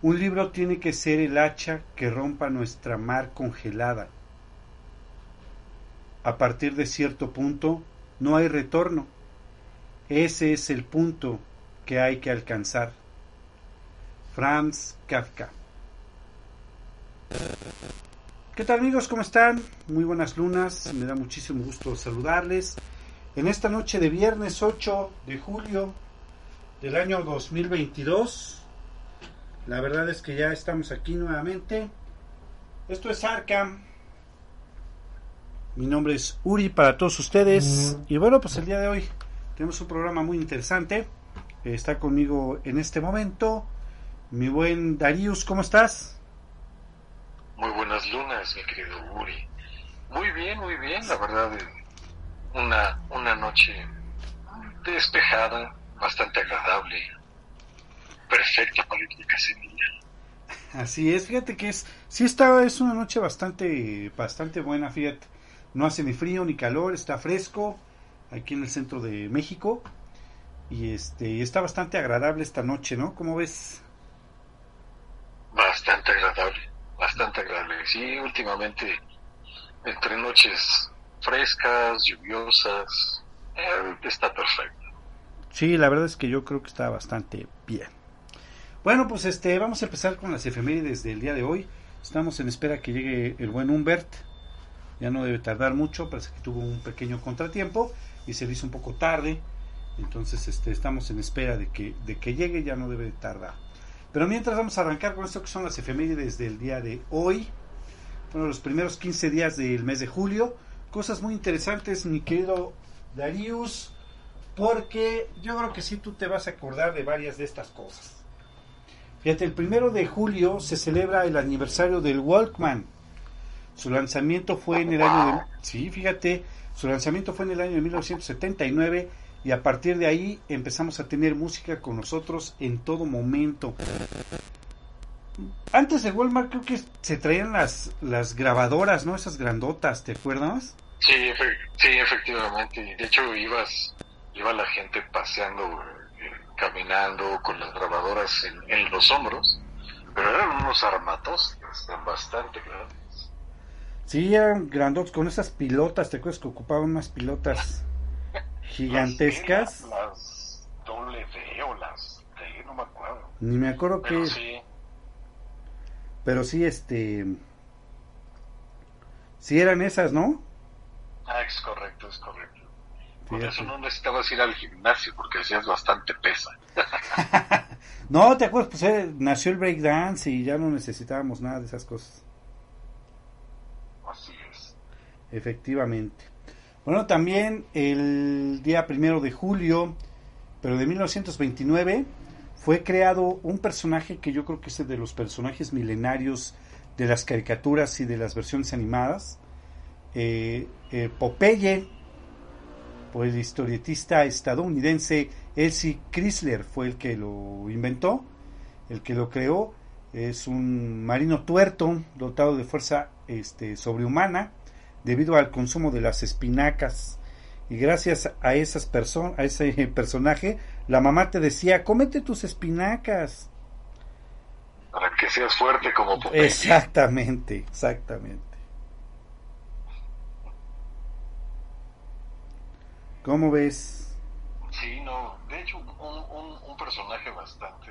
Un libro tiene que ser el hacha que rompa nuestra mar congelada. A partir de cierto punto no hay retorno. Ese es el punto que hay que alcanzar. Franz Kafka. ¿Qué tal amigos? ¿Cómo están? Muy buenas lunas. Me da muchísimo gusto saludarles. En esta noche de viernes 8 de julio del año 2022 la verdad es que ya estamos aquí nuevamente. Esto es Arkham. Mi nombre es Uri para todos ustedes. Y bueno, pues el día de hoy tenemos un programa muy interesante. Está conmigo en este momento mi buen Darius. ¿Cómo estás? Muy buenas lunas, mi querido Uri. Muy bien, muy bien. La verdad, una, una noche despejada, bastante agradable perfecta para Así es, fíjate que es, sí está, es una noche bastante, bastante buena, fíjate. No hace ni frío ni calor, está fresco aquí en el centro de México y este está bastante agradable esta noche, ¿no? ¿Cómo ves? Bastante agradable, bastante agradable. Sí, últimamente entre noches frescas, lluviosas, eh, está perfecto. Sí, la verdad es que yo creo que está bastante bien. Bueno, pues este, vamos a empezar con las efemérides del día de hoy. Estamos en espera que llegue el buen Humbert. Ya no debe tardar mucho, parece que tuvo un pequeño contratiempo y se le hizo un poco tarde. Entonces este, estamos en espera de que, de que llegue, ya no debe tardar. Pero mientras vamos a arrancar con esto que son las efemérides del día de hoy. Bueno, los primeros 15 días del mes de julio. Cosas muy interesantes, mi querido Darius. Porque yo creo que sí tú te vas a acordar de varias de estas cosas. Fíjate, el primero de julio se celebra el aniversario del Walkman. Su lanzamiento fue en el año de, sí, fíjate, su lanzamiento fue en el año de 1979 y a partir de ahí empezamos a tener música con nosotros en todo momento. Antes de Walmart creo que se traían las, las grabadoras, ¿no? Esas grandotas, ¿te acuerdas? Sí, sí, efectivamente. De hecho, ibas, iba la gente paseando caminando con las grabadoras en, los hombros, pero eran unos armatos bastante grandes. Sí, eran grandotes con esas pilotas, ¿te acuerdas que ocupaban unas pilotas gigantescas? las, W o las T, no me acuerdo. Ni me acuerdo pero que... Sí. Pero sí, este... Sí eran esas, ¿no? Ah, es correcto, es correcto. Por eso no necesitabas ir al gimnasio, porque hacías bastante pesa. no, te acuerdas, pues eh, nació el breakdance y ya no necesitábamos nada de esas cosas. Así es. Efectivamente. Bueno, también el día primero de julio, pero de 1929, fue creado un personaje que yo creo que es de los personajes milenarios de las caricaturas y de las versiones animadas. Eh, eh, Popeye pues el historietista estadounidense Elsie Chrysler fue el que lo inventó, el que lo creó. Es un marino tuerto dotado de fuerza este, sobrehumana debido al consumo de las espinacas. Y gracias a esas personas, a ese personaje, la mamá te decía, cómete tus espinacas. Para que seas fuerte como Popeye. Exactamente, exactamente. ¿Cómo ves? Sí, no, de hecho un, un, personaje bastante,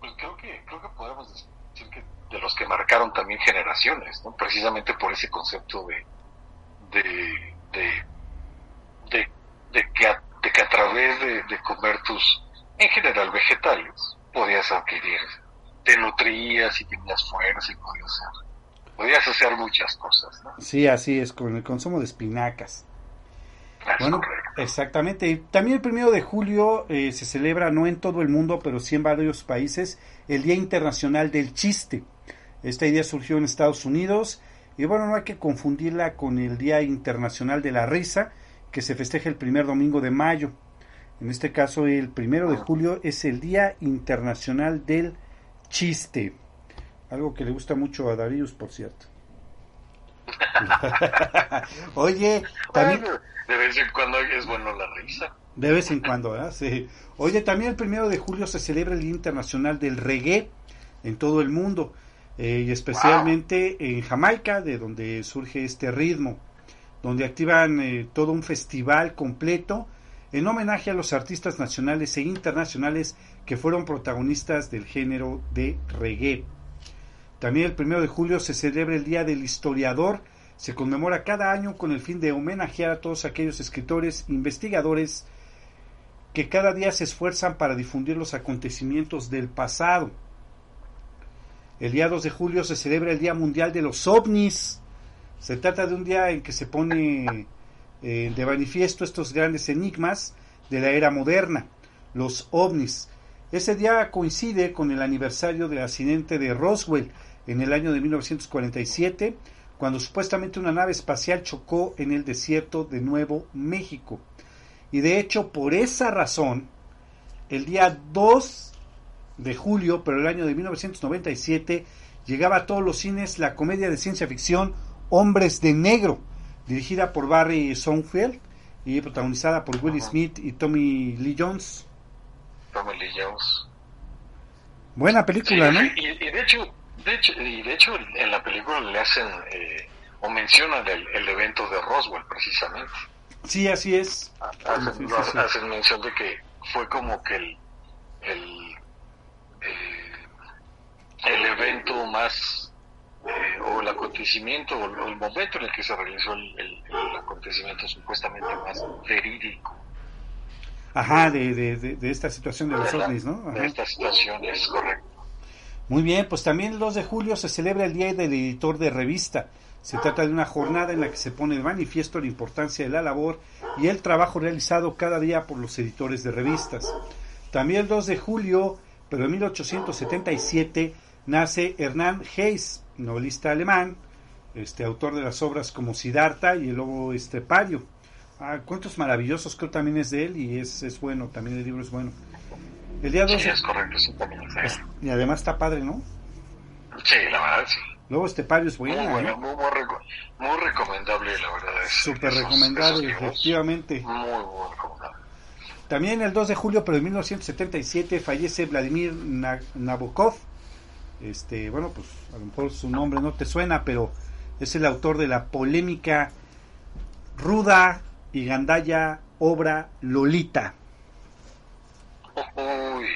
pues creo que creo que podemos decir que de los que marcaron también generaciones, ¿no? Precisamente por ese concepto de de de, de, de que, a, de que a través de, de comer tus, en general vegetales, podías adquirir, te nutrías y tenías fuerza y podías hacer, podías hacer muchas cosas, ¿no? Sí, así es, con el consumo de espinacas. Bueno, correcto Exactamente. También el primero de julio eh, se celebra, no en todo el mundo, pero sí en varios países, el Día Internacional del Chiste. Esta idea surgió en Estados Unidos y bueno, no hay que confundirla con el Día Internacional de la Risa, que se festeja el primer domingo de mayo. En este caso, el primero de julio es el Día Internacional del Chiste. Algo que le gusta mucho a Darius, por cierto. Oye, también... de vez en cuando es bueno la risa. De vez en cuando. Sí. Oye, también el primero de julio se celebra el Día Internacional del Reggae en todo el mundo, eh, y especialmente en Jamaica, de donde surge este ritmo, donde activan eh, todo un festival completo en homenaje a los artistas nacionales e internacionales que fueron protagonistas del género de reggae. También el primero de julio se celebra el Día del Historiador. Se conmemora cada año con el fin de homenajear a todos aquellos escritores, investigadores que cada día se esfuerzan para difundir los acontecimientos del pasado. El día 2 de julio se celebra el Día Mundial de los OVNIs. Se trata de un día en que se pone eh, de manifiesto estos grandes enigmas de la era moderna, los ovnis. Ese día coincide con el aniversario del accidente de Roswell en el año de 1947, cuando supuestamente una nave espacial chocó en el desierto de Nuevo México. Y de hecho, por esa razón, el día 2 de julio, pero el año de 1997, llegaba a todos los cines la comedia de ciencia ficción Hombres de Negro, dirigida por Barry Sonnenfeld y protagonizada por Will Smith y Tommy Lee Jones. Tommy Lee Jones. Buena película, ¿no? Y, de hecho, de hecho, y de hecho en la película le hacen eh, o mencionan el, evento de Roswell precisamente. Sí, así es. Hacen, mención de que fue como que el, el, eh, el evento más eh, o el acontecimiento o el momento en el que se realizó el, acontecimiento supuestamente más verídico. Ajá, de, de, esta situación de los ovnis, ¿no? De esta situación, es correcto. Muy bien, pues también el 2 de julio se celebra el Día del Editor de Revista. Se trata de una jornada en la que se pone de manifiesto la importancia de la labor y el trabajo realizado cada día por los editores de revistas. También el 2 de julio, pero en 1877, nace Hernán Hayes, novelista alemán, este autor de las obras como Siddhartha y El Lobo Estepario. Ah, cuentos maravillosos, creo también es de él y es, es bueno, también el libro es bueno. El día 12. Sí, es correcto, sí, también es Y además está padre, ¿no? Sí, la verdad, sí. Lobo Estepario es bueno. Muy, bueno, muy, muy, recomendable, la verdad. Es, Súper recomendable, efectivamente. Muy, muy recomendable. También el 2 de julio, pero de 1977, fallece Vladimir Nabokov, este, bueno, pues a lo mejor su nombre no te suena, pero es el autor de la polémica ruda y gandalla obra Lolita. Uy,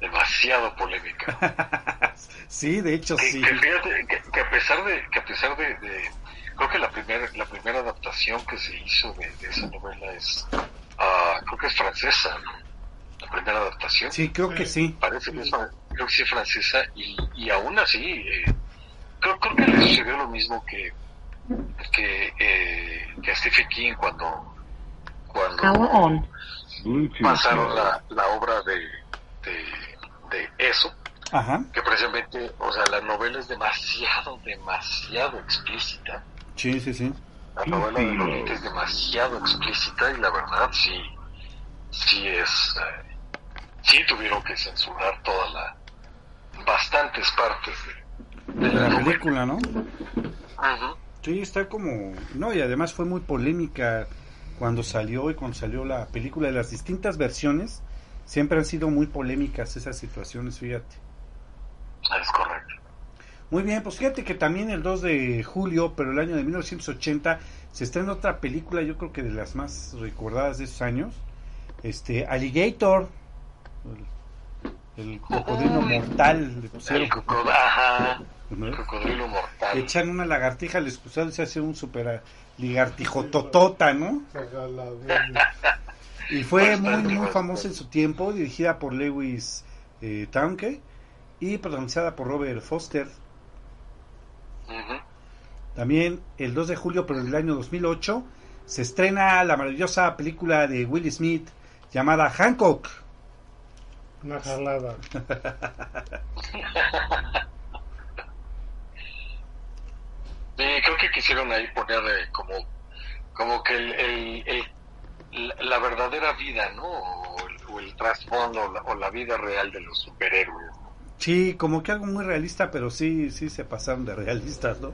demasiado polémica. sí, de hecho sí. Que, fíjate, que, a pesar de, que a pesar de, creo que la primera, la primera adaptación que se hizo de, esa novela es, uh, creo que es francesa, la primera adaptación. Sí, creo que sí. Parece que es creo que sí francesa, y, y aún así, eh, creo, creo, que le sucedió lo mismo que, que, eh, que a Stephen King cuando, cuando pasaron la, la obra de, de, de eso. que precisamente, o sea, la novela es demasiado, demasiado explícita. Sí, sí, sí. La novela de Lolita es demasiado explícita y la verdad sí, sí es, eh, sí tuvieron que censurar toda la, bastantes partes de, la, película, ¿no? Sí, está como... No, y además fue muy polémica cuando salió y cuando salió la película de las distintas versiones. Siempre han sido muy polémicas esas situaciones, fíjate. Es correcto. Muy bien, pues fíjate que también el 2 de julio, pero el año de 1980, se estrena otra película, yo creo que de las más recordadas de esos años. Este, Alligator, el cocodrilo mortal le pusieron. El cocodrilo mortal. echan una lagartija al excusado y se hace un super ligartijototota, ¿no? y fue muy, muy famosa en su tiempo, dirigida por Lewis eh, Townke y protagonizada por Robert Foster. También el 2 de julio, pero del año 2008, se estrena la maravillosa película de Will Smith llamada Hancock. Una jalada. Sí, creo que quisieron ahí poner eh, como, como que el, el, el- la- verdadera vida, ¿no? O el, o el trasfondo o la, o la vida real de los superhéroes. Sí, como que algo muy realista, pero sí, sí se pasaron de realistas, ¿no?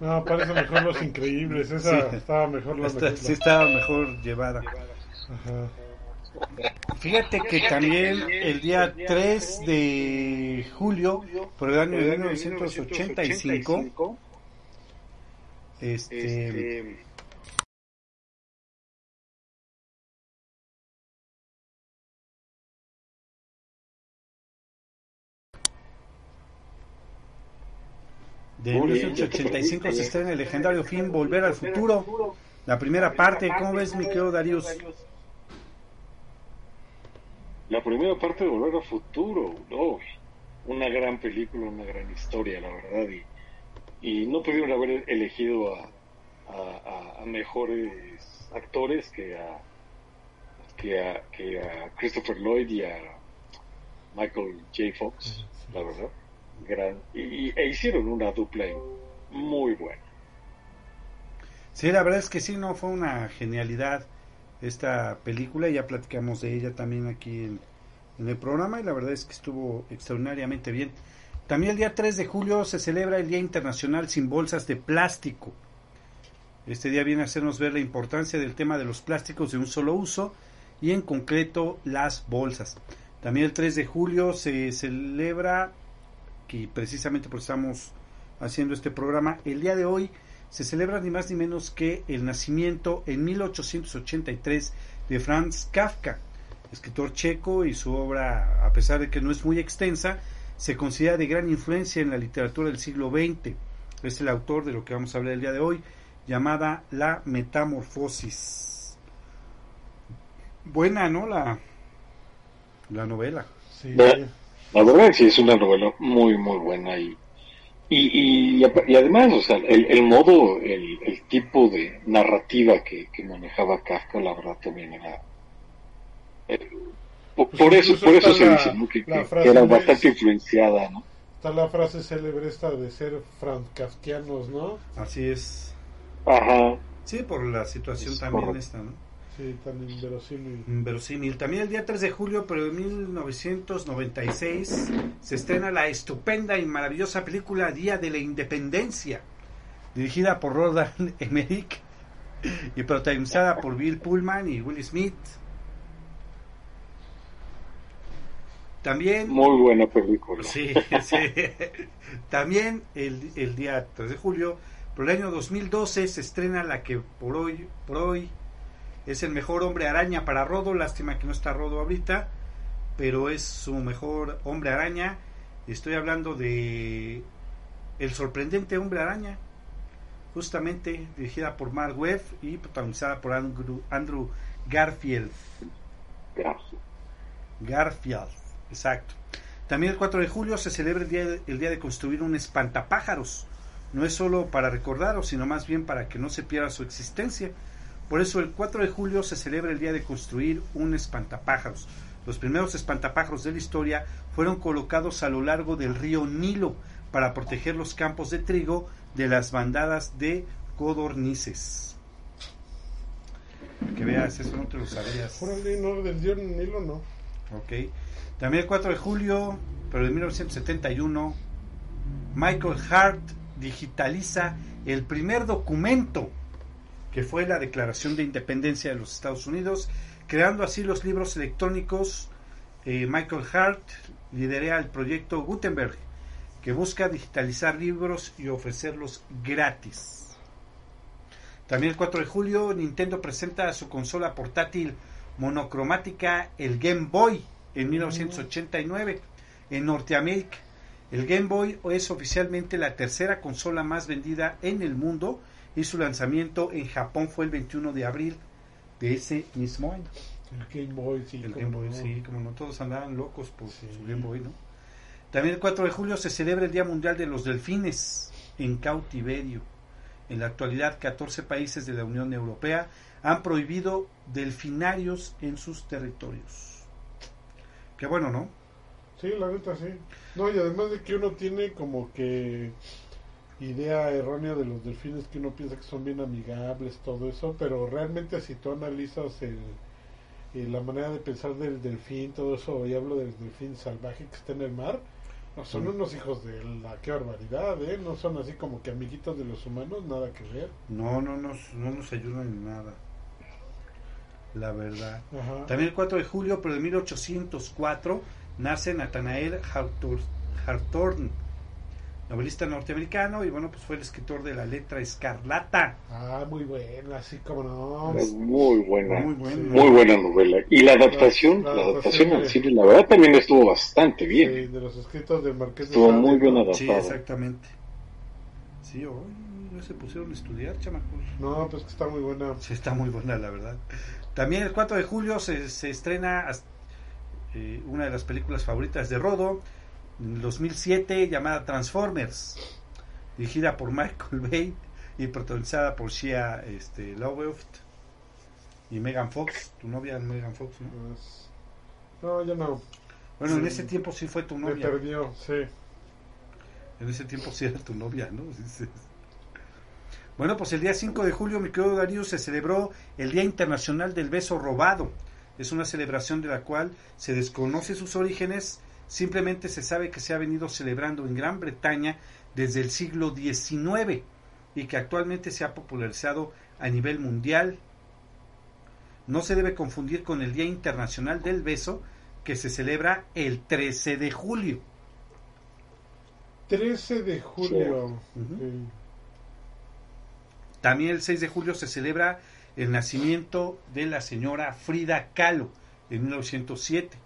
No, parece mejor Los Increíbles. Esa Sí. estaba mejor la Esta- sí estaba mejor llevada. Ajá. Fíjate que también el día 3 de julio, por el año de 1985, este, de Muy bien, 1985 se estrena el legendario film Volver al Futuro, la primera parte. ¿Cómo ves, mi querido Darius? La primera parte de Volver al Futuro, no, una gran película, una gran historia, la verdad, y, y no pudieron haber elegido a, a- mejores actores que a, que a que a Christopher Lloyd y a Michael J. Fox, la verdad, gran, y, e hicieron una dupla muy buena. Sí, la verdad es que sí, no fue una genialidad esta película, ya platicamos de ella también aquí en, en el programa y la verdad es que estuvo extraordinariamente bien. También el día 3 de julio se celebra el Día Internacional sin Bolsas de Plástico. Este día viene a hacernos ver la importancia del tema de los plásticos de un solo uso y en concreto las bolsas. También el 3 de julio se celebra, que precisamente por estamos haciendo este programa, el día de hoy se celebra ni más ni menos que el nacimiento en 1883 de Franz Kafka, escritor checo y su obra, a pesar de que no es muy extensa, se considera de gran influencia en la literatura del siglo XX. Es el autor de lo que vamos a hablar el día de hoy, llamada La Metamorfosis. Buena, ¿no? La, la novela. Sí. La verdad que sí es una novela muy, muy buena y, y, y, y además, o sea, el, el modo, el, el tipo de narrativa que, que manejaba Kafka, la verdad también era... eh, por, Pues por eso, por eso está se la- dice, ¿no? Que, que- frase que era bastante influenciada, ¿no? Está la frase célebre esta de ser francafkianos, ¿no? Así es. Ajá. Sí, por la situación Es también correcto. esta, ¿no? Sí, tan inverosímil. Verosímil. También el día 3 de julio, pero de 1996, se estrena la estupenda y maravillosa película Día de la Independencia, dirigida por Roland Emmerich y protagonizada por Bill Pullman y Will Smith. También Muy buena película. Sí, sí. También el, el día 3 de julio, por el año 2012, se estrena la que por hoy, por hoy es el mejor hombre araña para Rodo. Lástima que no está Rodo ahorita, pero es su mejor hombre araña. Estoy hablando de El sorprendente hombre araña, justamente dirigida por Mark Webb y protagonizada por Andrew, Andrew Garfield. Garfield, exacto. También el 4 de julio se celebra el día, de, el día de construir un espantapájaros. No es solo para recordaros, sino más bien para que no se pierda su existencia. Por eso el 4 de julio se celebra el día de construir un espantapájaros. Los primeros espantapájaros de la historia fueron colocados a lo largo del río Nilo para proteger los campos de trigo de las bandadas de codornices. Que veas, eso no te lo sabías. No, del dios Nilo no. También el 4 de julio, pero de 1971, Michael Hart digitaliza el primer documento que fue la Declaración de Independencia de los Estados Unidos, creando así los libros electrónicos. Eh, Michael Hart lidera el proyecto Gutenberg, que busca digitalizar libros y ofrecerlos gratis. También el 4 de julio, Nintendo presenta su consola portátil monocromática, el Game Boy, en 1989 en Norteamérica. El Game Boy es oficialmente la tercera consola más vendida en el mundo y su lanzamiento en Japón fue el 21 de abril de ese mismo año. El Game Boy, sí. El Game Boy, no. sí, como no todos andaban locos por Sí. su Game Boy, ¿no? También el 4 de julio se celebra el Día Mundial de los Delfines en cautiverio. En la actualidad, 14 países de la Unión Europea han prohibido delfinarios en sus territorios. Qué bueno, ¿no? Sí, la neta sí. No, y además de que uno tiene como que idea errónea de los delfines que uno piensa que son bien amigables, todo eso, pero realmente si tú analizas el, la manera de pensar del delfín, todo eso, y hablo del delfín salvaje que está en el mar, no son unos hijos de la qué barbaridad, ¿eh? No son así como que amiguitos de los humanos, nada que ver. No, no nos, no nos ayudan en nada. La verdad. También el 4 de julio, pero de 1804, nace Nathanael Hawthorne, novelista norteamericano y bueno, pues fue el escritor de La letra escarlata. Ah, muy buena, así como no. muy buena, muy buena, novela. Y la adaptación, la, adaptación al cine, la verdad también estuvo bastante bien. Sí, de los escritos del Marqués de Estuvo muy bien adaptado. Sí, exactamente. Sí, hoy no se pusieron a estudiar, chamacos. No, pues que está muy buena. Sí, está muy buena, la verdad. También el 4 de julio se, se estrena eh, una de las películas favoritas de Rodo, en 2007 llamada Transformers, dirigida por Michael Bay y protagonizada por Shia este, LaBeouf y Megan Fox, tu novia Megan Fox, ¿no? Pues, no, yo no. Bueno, en ese tiempo sí fue tu novia. Me perdió, sí. En ese tiempo sí era tu novia, ¿no? Bueno, pues el día 5 de julio, mi querido Darío, se celebró el Día Internacional del Beso Robado. Es una celebración de la cual se desconoce sus orígenes simplemente se sabe que se ha venido celebrando en Gran Bretaña desde el siglo XIX y que actualmente se ha popularizado a nivel mundial. No se debe confundir con el Día Internacional del Beso que se celebra el 13 de julio. 13 de julio. También el 6 de julio se celebra el nacimiento de la señora Frida Kahlo en 1907.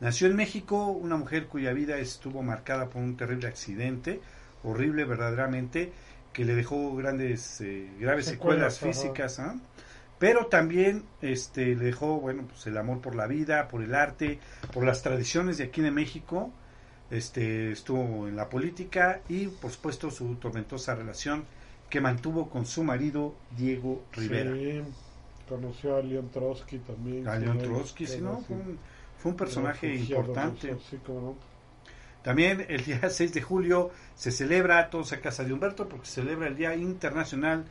Nació en México una mujer cuya vida estuvo marcada por un terrible accidente, horrible verdaderamente, que le dejó grandes, eh, graves secuelas, físicas, ¿ah? pero también este, le dejó bueno, pues el amor por la vida, por el arte, por las tradiciones de aquí de México, este, estuvo en la política y por supuesto su tormentosa relación que mantuvo con su marido Diego Rivera. Sí, conoció a León Trotsky también. A León Trotsky, sí, ¿no? Fue un personaje importante. También el día 6 de julio se celebra todos a casa de Humberto porque se celebra el Día Internacional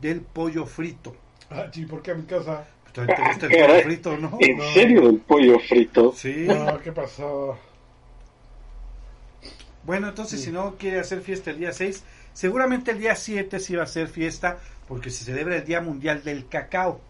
del Pollo Frito. Ah, sí, ¿por qué a mi casa? Pues, ¿Te gusta el pollo frito, no? ¿En serio el pollo frito? Sí. No, ¿qué pasó? Bueno, entonces si no quiere hacer fiesta el día 6, seguramente el día 7 sí va a ser fiesta porque se celebra el Día Mundial del Cacao.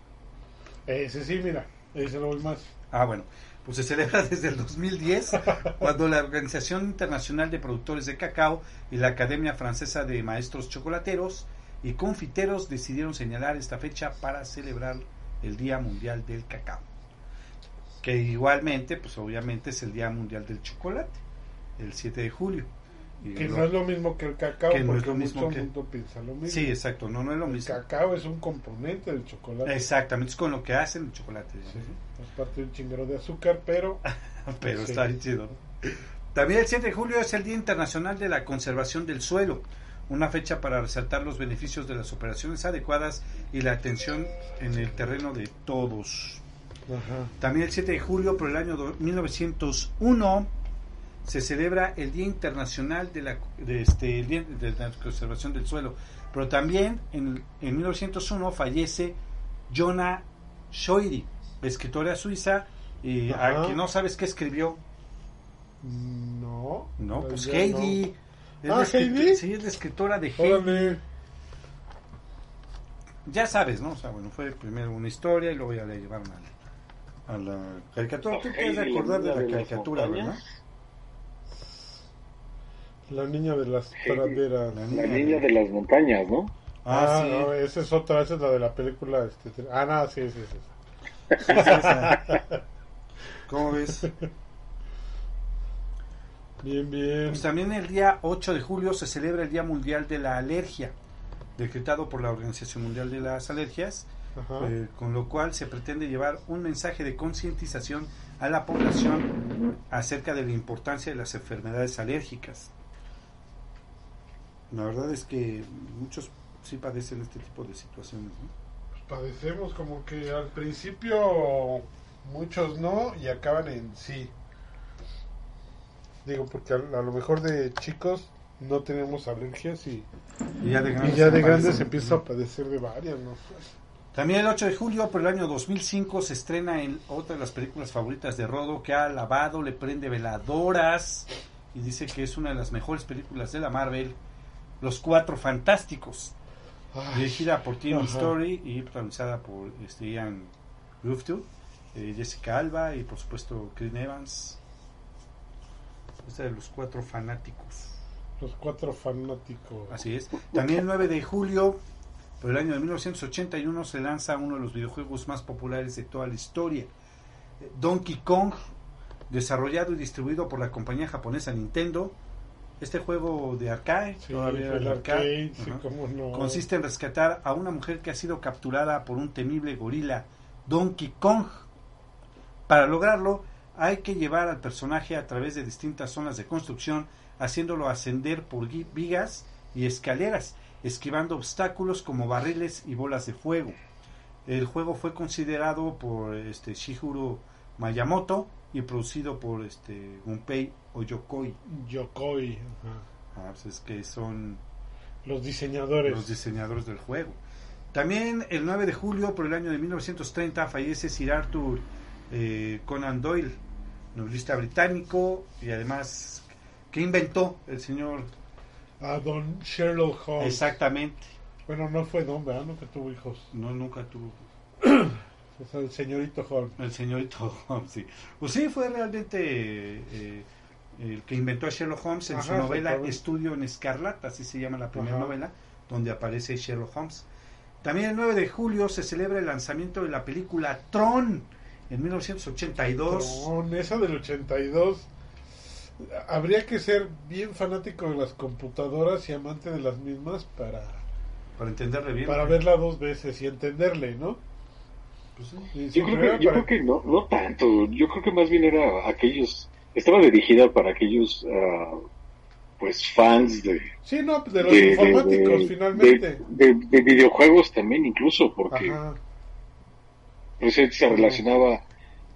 Ese sí, mira, ese lo voy más. Ah, bueno pues se celebra desde el 2010, cuando la Organización Internacional de Productores de Cacao y la Academia Francesa de Maestros Chocolateros y Confiteros decidieron señalar esta fecha para celebrar el Día Mundial del Cacao. Que igualmente, pues obviamente es el Día Mundial del Chocolate, el 7 de julio. Que no es lo mismo que el cacao, que no es lo mismo que... piensa lo mismo. Sí, exacto, no, no es lo mismo. El cacao es un componente del chocolate. Exactamente, es con lo que hacen el chocolate. Es parte de un de azúcar, pero... pero está bien chido. También el 7 de julio es el Día Internacional de la Conservación del Suelo, una fecha para resaltar los beneficios de las operaciones adecuadas y la atención en el terreno de todos. Ajá. También el 7 de julio, por el año 1901, se celebra el Día Internacional de la, de este, de la Conservación del Suelo. Pero también en, en 1901 fallece Jonah Schoiri, escritora suiza, y a que no sabes qué escribió. No. No, pues Heidi. ah, Heidi. Sí, es la escritora de Heidi. Ya sabes, ¿no? O sea, bueno, fue primero una historia y luego ya le llevaron a la, a la caricatura. Tú quieres acordar de la caricatura, ¿verdad? La niña de las praderas. La niña, de las montañas, ¿no? Ah, ah sí. no, esa es otra, esa es la de la película. Este, ah, no, sí, sí, sí. sí, sí ¿Cómo ves? Bien, bien. Pues también el día 8 de julio se celebra el Día Mundial de la Alergia, decretado por la Organización Mundial de las Alergias, eh, con lo cual se pretende llevar un mensaje de concientización a la población acerca de la importancia de las enfermedades alérgicas. La verdad es que muchos sí padecen este tipo de situaciones. ¿no? Pues padecemos como que al principio muchos no y acaban en sí. Digo, porque a, a lo mejor de chicos no tenemos alergias y, Y ya de y grandes, ya de se grandes empieza a padecer de varias, ¿no? También el 8 de julio, por el año 2005, se estrena en otra de las películas favoritas de Rodo, que ha alabado, le prende veladoras y dice que es una de las mejores películas de la Marvel, Los Cuatro Fantásticos, Ay, dirigida por Tim. Story y protagonizada por este, Ian Rufto, eh, Jessica Alba y por supuesto Chris Evans. Esta de Los Cuatro Fanáticos. los cuatro fanáticos. Así es. También el 9 de julio, por el año de 1981, se lanza uno de los videojuegos más populares de toda la historia. Eh, Donkey Kong, desarrollado y distribuido por la compañía japonesa Nintendo. Este juego de arcade, Sí, todavía el de arcade, sí, ajá, cómo no. consiste en rescatar a una mujer que ha sido capturada por un temible gorila, Donkey Kong. Para lograrlo, hay que llevar al personaje a través de distintas zonas de construcción, haciéndolo ascender por vigas y escaleras, esquivando obstáculos como barriles y bolas de fuego. El juego fue considerado por este Shihiro Miyamoto y producido por este Gunpei Oyokoi. Yokoi, ajá. Ah, pues es que son los diseñadores. los diseñadores del juego. También el 9 de julio, por el año de 1930, fallece Sir Arthur eh, Conan Doyle, novelista británico y además que inventó el señor a Don Sherlock Holmes. exactamente. Bueno, no fue Don, ¿verdad? Nunca tuvo hijos. No, nunca tuvo O sea, el señorito Holmes. el señorito Holmes. Sí. Pues sí, fue realmente eh, el que inventó a Sherlock Holmes en su novela. Estudio en Escarlata, así se llama la primera Ajá. novela, donde aparece Sherlock Holmes. También el 9 de julio se celebra el lanzamiento de la película Tron en 1982. Con esa del 82. Habría que ser bien fanático de las computadoras y amante de las mismas para, Para entenderle bien. para verla dos veces y entenderle, ¿no? Pues sí. Y Yo creo que, yo para- creo que no, no tanto. Yo creo que más bien era aquellos. Estaba dirigida para aquellos, ah, pues, fans de. Sí, no, de los de- informáticos, de- finalmente. De, de- de videojuegos también, incluso, porque Ajá. pues, él se relacionaba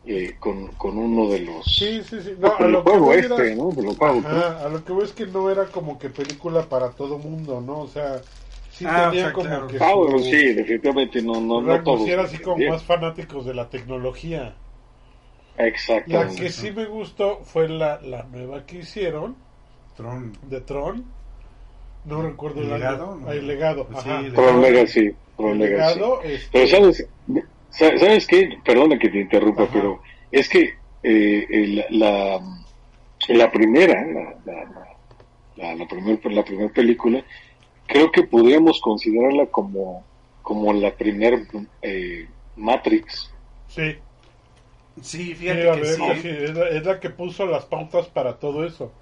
eh, con, con uno de los. Sí, sí, sí. No, con a el lo que juego voy este, era- ¿no? De juegos, ¿no? Ajá, a lo que voy es que no era como que película para todo mundo, ¿no? O sea, sí Ah, tenía o sea, como claro. que Ah, su- bueno, sí, definitivamente no, no, no todos. era así como Bien. más fanáticos de la tecnología. Exacto. La que sí me gustó fue la, la nueva que hicieron Tron. de Tron. No recuerdo ¿El legado? No. Ah, el legado. Pues sí, ajá. Tron Legacy. Tron Legacy. legado, este, Pero sabes, sa- ¿sabes qué? Perdona que te interrumpa, Ajá. pero es que eh, el- la, la primera, la, la, la, la, la primer, la primer película, creo que podríamos considerarla como, como la primer eh, Matrix. sí, Sí, fíjate que ver, sí. sí, es, la, es la que puso las pautas para todo eso.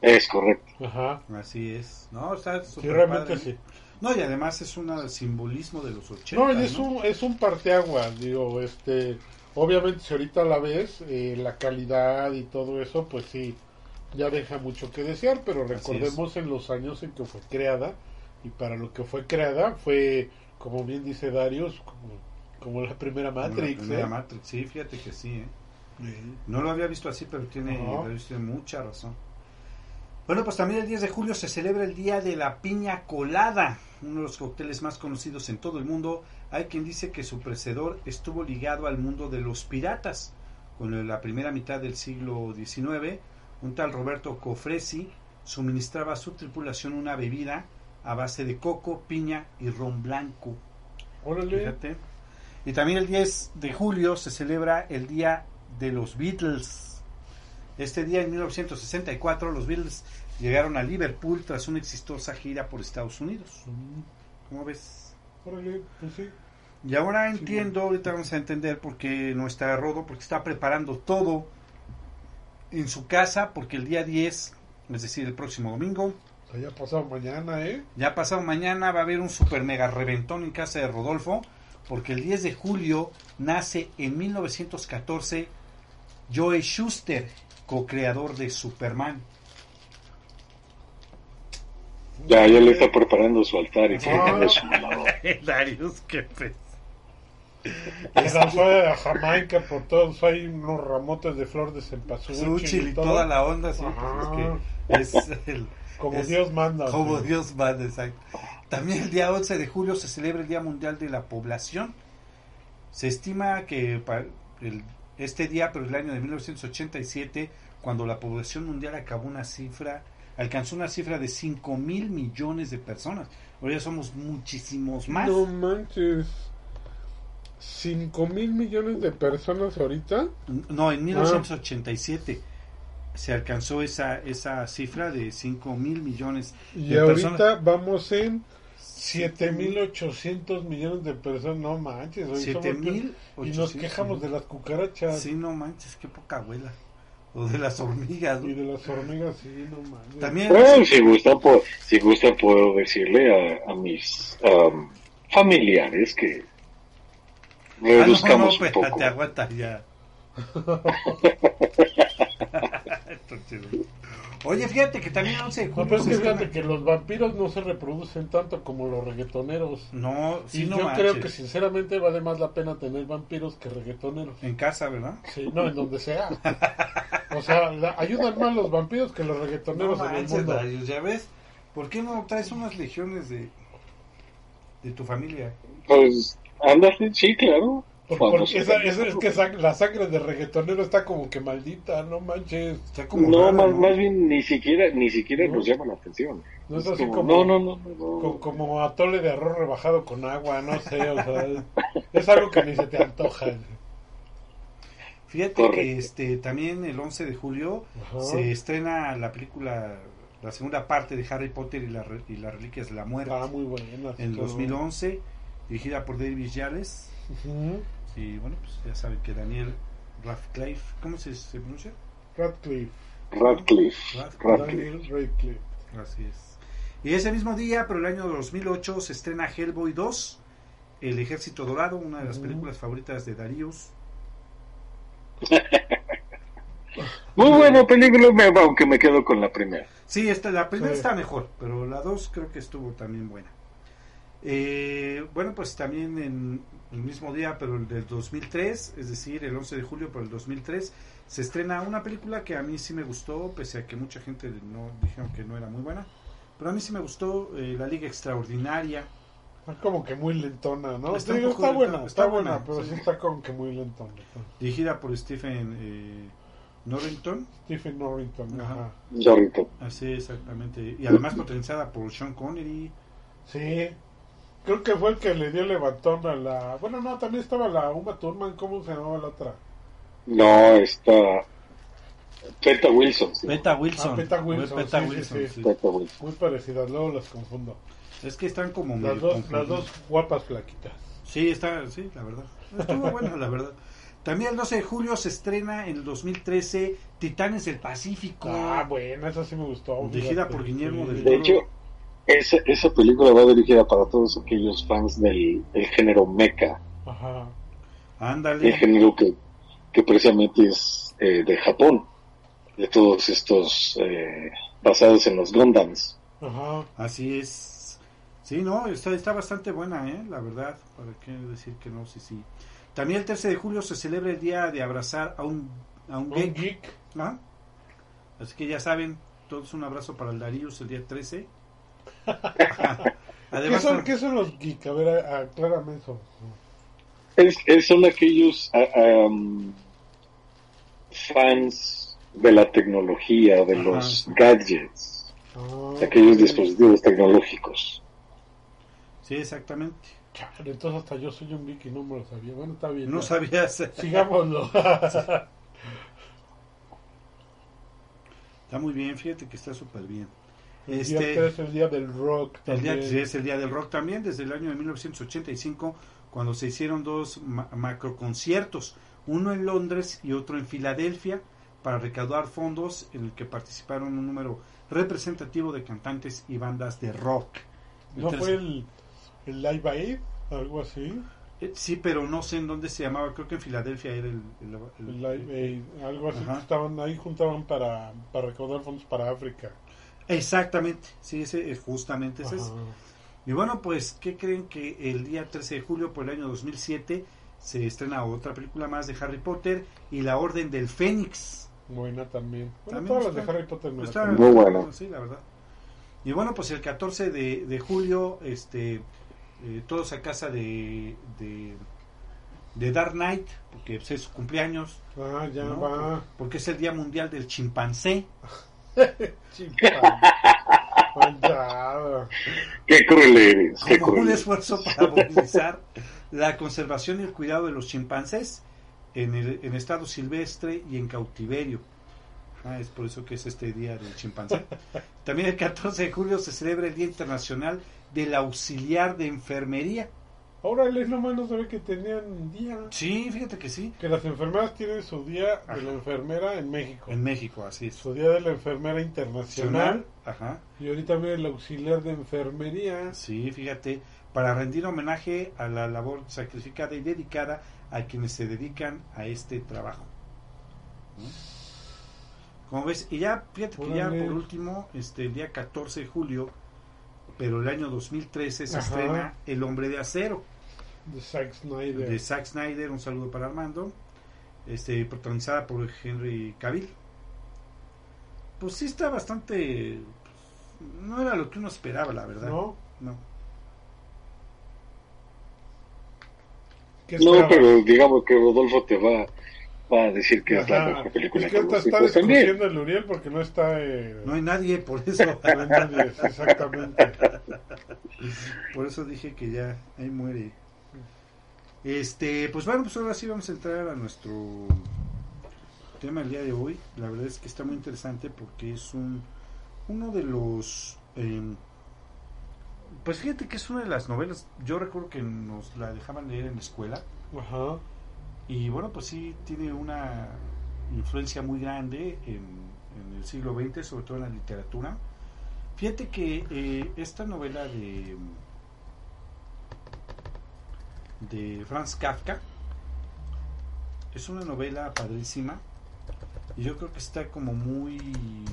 Es correcto. Ajá. Así es. No, está Sí, realmente padre. sí. No, y además es un simbolismo de los 80. No, y es un, es un parteaguas, digo, este, obviamente si ahorita la ves, eh, la calidad y todo eso, pues sí, ya deja mucho que desear, pero recordemos en los años en que fue creada, y para lo que fue creada fue, como bien dice Darius, como, como la primera Como la Matrix, primera ¿eh? Matrix. Sí, fíjate que sí, ¿eh? Sí. No lo había visto así, pero tiene, tiene mucha razón. Bueno, pues también el 10 de julio se celebra el Día de la Piña Colada, uno de los cócteles más conocidos en todo el mundo. Hay quien dice que su precedor estuvo ligado al mundo de los piratas. Con la primera mitad del siglo XIX, un tal Roberto Cofresi suministraba a su tripulación una bebida a base de coco, piña y ron blanco. Órale, Fíjate. Y también el 10 de julio se celebra el Día de los Beatles. Este día, en 1964, los Beatles llegaron a Liverpool tras una exitosa gira por Estados Unidos. ¿Cómo ves? órale, pues sí. Y ahora entiendo, ahorita vamos a entender por qué no está Rodo, porque está preparando todo en su casa, porque el día 10, es decir, el próximo domingo, O sea, ya pasado mañana, ¿eh? Ya pasado mañana va a haber un super mega reventón en casa de Rodolfo, porque el 10 de julio nace en 1914 Joe Schuster, co-creador de Superman. Ya, ya le está preparando su altar y Ah. sacando su. Darius, qué pez. Se lanzó a Jamaica por todos, hay unos ramotes de flor de cempasúchil y todo. toda la onda, sí, Ajá. pues es que es el, Como es Dios manda. Como sí. Dios manda, exacto. También el día 11 de julio se celebra el Día Mundial de la Población. Se estima que pa- el- este día, pero el año de 1987, cuando la población mundial acabó una cifra, alcanzó una cifra de 5 mil millones de personas. Ahora ya somos muchísimos más. No manches. 5 mil millones de personas ahorita. No, en 1987 se alcanzó esa, esa cifra de 5 mil millones Y de ahorita personas. vamos en 7.800 millones de personas. No manches. hoy somos- 7.800 Y nos quejamos de las cucarachas. Sí, no manches, qué poca abuela. O de las hormigas. ¿no? Y de las hormigas, sí, no manches. También, Bueno, si gusta, pu- si gusta puedo decirle a, a mis um, familiares que Ah, no, no, reduzcamos un poco. aguanta ya. Oye, fíjate que también 11 de No, julio pero es que estrena- fíjate que los vampiros no se reproducen tanto como los reggaetoneros. No, sí, y no yo manches. creo que sinceramente vale más la pena tener vampiros que reggaetoneros. En casa, ¿verdad? Sí, no, en donde sea. O sea, la- ayudan más los vampiros que los No reggaetoneros en el manches, mundo. Darius, ya ves. ¿Por qué no traes unas legiones de, de tu familia? Pues, ándale, sí, claro. Porque esa- esa- es que la sangre de reggaetonero está como que maldita, no manches. Está como No, rara, más, ¿no? más bien ni siquiera ni siquiera No. nos llama la atención. No es Es así como, como- no, no, no, no, no. Co- Como atole de arroz rebajado con agua, no sé, o sea, es, es algo que ni se te antoja. Fíjate Correcto. que este también el 11 de julio Ajá. se estrena la película, la segunda parte de Harry Potter y, la re- y las Reliquias de la Muerte Ah, muy buena. en todo. 2011, dirigida por David Yales. Ujú. Y bueno, pues ya saben que Daniel Radcliffe, ¿cómo se, se pronuncia? Radcliffe. Radcliffe. Daniel Radcliffe. Así es. Y ese mismo día, pero el año 2008, se estrena Hellboy 2, El Ejército Dorado, una de las Ujú. películas favoritas de Darius. Muy buena película, aunque me quedo con la primera. Sí, esta, la primera Sí. está mejor, pero la 2 creo que estuvo también buena. Eh, bueno, pues también en el mismo día, pero el del 2003, es decir, el 11 de julio, pero el 2003, se estrena una película que a mí sí me gustó, pese a que mucha gente no dijeron que no era muy buena. Pero a mí sí me gustó eh, La Liga Extraordinaria. Está como que muy lentona, ¿no? Está Digo, está lenta, buena, está está buena, buena, pero sí. sí está como que muy lentona. dirigida por Stephen eh, Norrington. Stephen Norrington, Ajá. ajá. Zorrito. Así exactamente. Y además potenciada por Sean Connery. Sí. Creo que fue el que le dio el levantón a la... Bueno, no, también estaba la Uma Thurman, ¿cómo se llamaba la otra? No, está. Peta Wilson. sí. Peta Wilson. Ah, Peta Wilson, Peta sí, Wilson, sí. sí. Peta Wilson. Muy parecidas, luego las confundo. Es que están como Las medio dos, las dos guapas flaquitas. Sí, está, sí, la verdad. Estuvo buena, la verdad. También el 12 de julio se estrena en el 2013 Titanes del Pacífico. Ah, buena, esa sí me gustó. Dirigida por Guillermo del De hecho, esa, esa película va dirigida para todos aquellos fans del, del género mecha, Ajá. el Ándale. género que, que precisamente es eh, de Japón, de todos estos eh, basados en los Gundams. Ajá. Así es. Sí, no, está, está bastante buena, ¿eh? La verdad. ¿Para qué decir que no? Sí, sí. También el 13 de julio se celebra el día de abrazar a un, a un geek. ¿Ah? Así que ya saben, todos un abrazo para el Darius el día 13. ¿Qué son, ¿Qué son los geek? A ver, aclárame eso. Es, es- son aquellos am, fans de la tecnología, de Ajá. los gadgets, Ah, aquellos dispositivos tecnológicos. Sí, exactamente. Chale, entonces hasta yo soy un geek y no me lo sabía. Bueno, está bien. No ya. sabías. Sigámoslo. Está muy bien, fíjate que está súper bien. El día Este, 3 el día del rock. el día, también. sí, es el día del rock también, desde el año de 1985, cuando se hicieron dos ma- macroconciertos, uno en Londres y otro en Filadelfia, para recaudar fondos en el que participaron un número representativo de cantantes y bandas de rock. ¿No Entonces, fue el, el Live Aid? Algo así. eh, Sí, pero no sé en dónde se llamaba, creo que en Filadelfia era el... el- el- El Live Aid. Algo así. Que Estaban ahí, juntaban para, para recaudar fondos para África. Exactamente, sí, ese es justamente ese es. Y bueno, pues, ¿qué creen que el día 13 de julio por el año 2007 se estrena otra película más de Harry Potter y La Orden del Fénix? Buena también. Bueno, También todas las está- de Harry Potter me Está- las Muy bueno. Sí, la verdad. Y bueno, pues el 14 de, de julio, este, eh, todos a casa de, de, de Dark Knight, porque pues, es su cumpleaños, Ah, ya ¿no? va. porque es el Día Mundial del Chimpancé. Qué cruel eres, qué como un esfuerzo para movilizar la conservación y el cuidado de los chimpancés en, el, en estado silvestre y en cautiverio. Ah, es por eso que es este día del chimpancé. También el 14 de julio se celebra el Día Internacional del Auxiliar de Enfermería. Órale, nomás no sabía que tenían día. Sí, fíjate que sí. Que las enfermeras tienen su día Ajá. de la enfermera en México. En México, así es. Su día de la enfermera internacional. Ajá. Y ahorita viene el auxiliar de enfermería. Sí, fíjate, para rendir homenaje a la labor sacrificada y dedicada a quienes se dedican a este trabajo. ¿No? Como ves, y ya, fíjate que ya por último, este, el día 14 de julio, pero el año 2013 se Ajá. estrena El Hombre de Acero, De Zack Snyder. de Zack Snyder, un saludo para Armando, este, protagonizada por Henry Cavill. Pues sí está bastante... No era lo que uno esperaba, la verdad. ¿No? No. ¿Qué No, pero digamos que Rodolfo te va, va a decir que es la mejor película Es que está discutiendo el Uriel porque no está. Eh, No hay nadie, por eso. no hay nadie, exactamente. Por eso dije que ya ahí muere. Este, pues bueno, pues ahora sí vamos a entrar a nuestro tema el día de hoy. La verdad es que está muy interesante porque es un uno de los em, pues fíjate que es una de las novelas. Yo recuerdo que nos la dejaban leer en la escuela Ajá. Y bueno, pues sí tiene una influencia muy grande en, en el siglo XX, sobre todo en la literatura. Fíjate que eh, esta novela de de Franz Kafka es una novela padrísima y yo creo que está como muy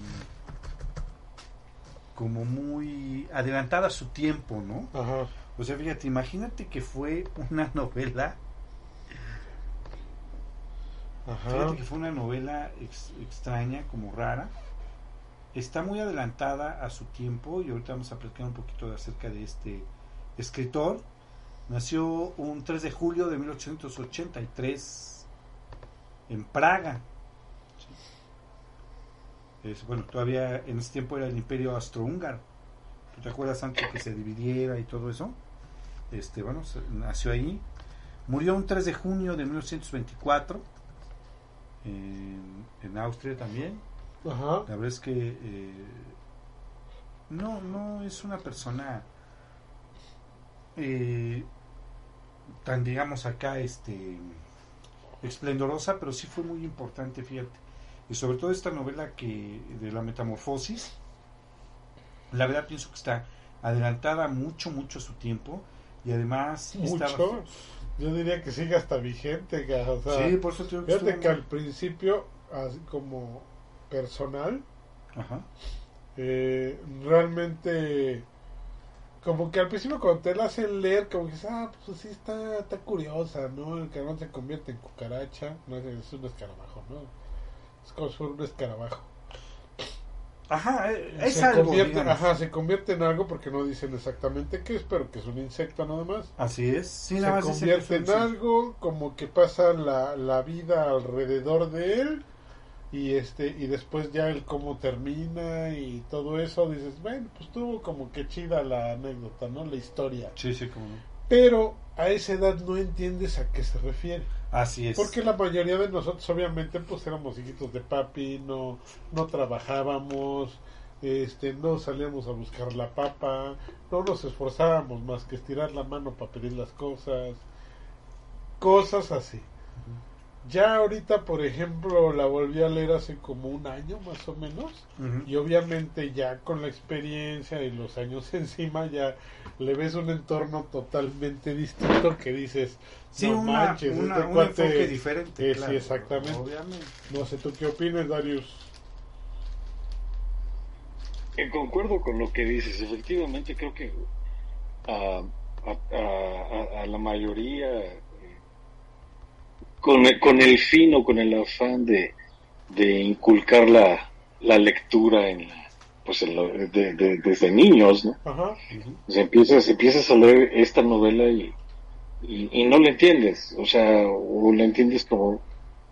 como muy adelantada a su tiempo, ¿no? Ajá. O sea, fíjate, imagínate que fue una novela Ajá. Fíjate que fue una novela ex- extraña, como rara. Está muy adelantada a su tiempo y ahorita vamos a platicar un poquito acerca de este escritor. Nació un 3 de julio de 1883 en Praga. Es, bueno, todavía en ese tiempo era el imperio austrohúngaro. ¿Tú te acuerdas antes que se dividiera y todo eso? Este, bueno, nació ahí. Murió un 3 de junio de 1924 en, en Austria también. Ajá. La verdad es que eh, no, no es una persona eh, tan, digamos, acá, este, esplendorosa, pero sí fue muy importante, fíjate. Y sobre todo esta novela que de la metamorfosis, la verdad pienso que está adelantada mucho, mucho a su tiempo y además estaba- Mucho. Yo diría que sigue hasta vigente. O sea, sí, por eso te digo que fíjate que al principio, así como personal, Ajá. eh, realmente como que al principio cuando te la hacen leer como que ah pues sí está, está curiosa no el cabrón se convierte en cucaracha no es un escarabajo no es como si fuera un escarabajo Ajá, eh, es se algo, convierte, ajá se convierte en algo porque no dicen exactamente qué es pero que es un insecto nada más. Así es. Sí, se convierte en algo como que pasa la, la vida alrededor de él y este y después ya el cómo termina y todo eso dices bueno pues tuvo como que chida la anécdota no la historia Sí, sí, como no. pero a esa edad no entiendes a qué se refiere Así es. porque la mayoría de nosotros obviamente pues éramos hijitos de papi no no trabajábamos este no salíamos a buscar la papa no nos esforzábamos más que estirar la mano para pedir las cosas. Cosas así ya ahorita por ejemplo la volví a leer hace como un año más o menos Ujú. y obviamente ya con la experiencia y los años encima ya le ves un entorno totalmente distinto que dices Sí, no una, manches una- este un cuate- enfoque diferente. Eh, sí, claro, exactamente. Obviamente. no sé tú qué opinas Darius eh, concuerdo con lo que dices. Efectivamente, creo que a, a, la mayoría, con, con el fin o con el afán de, de inculcar la, la lectura en pues desde niños, ¿no? Ajá. empiezas, empiezas a leer esta novela y, y, no la entiendes, o sea, o la entiendes como,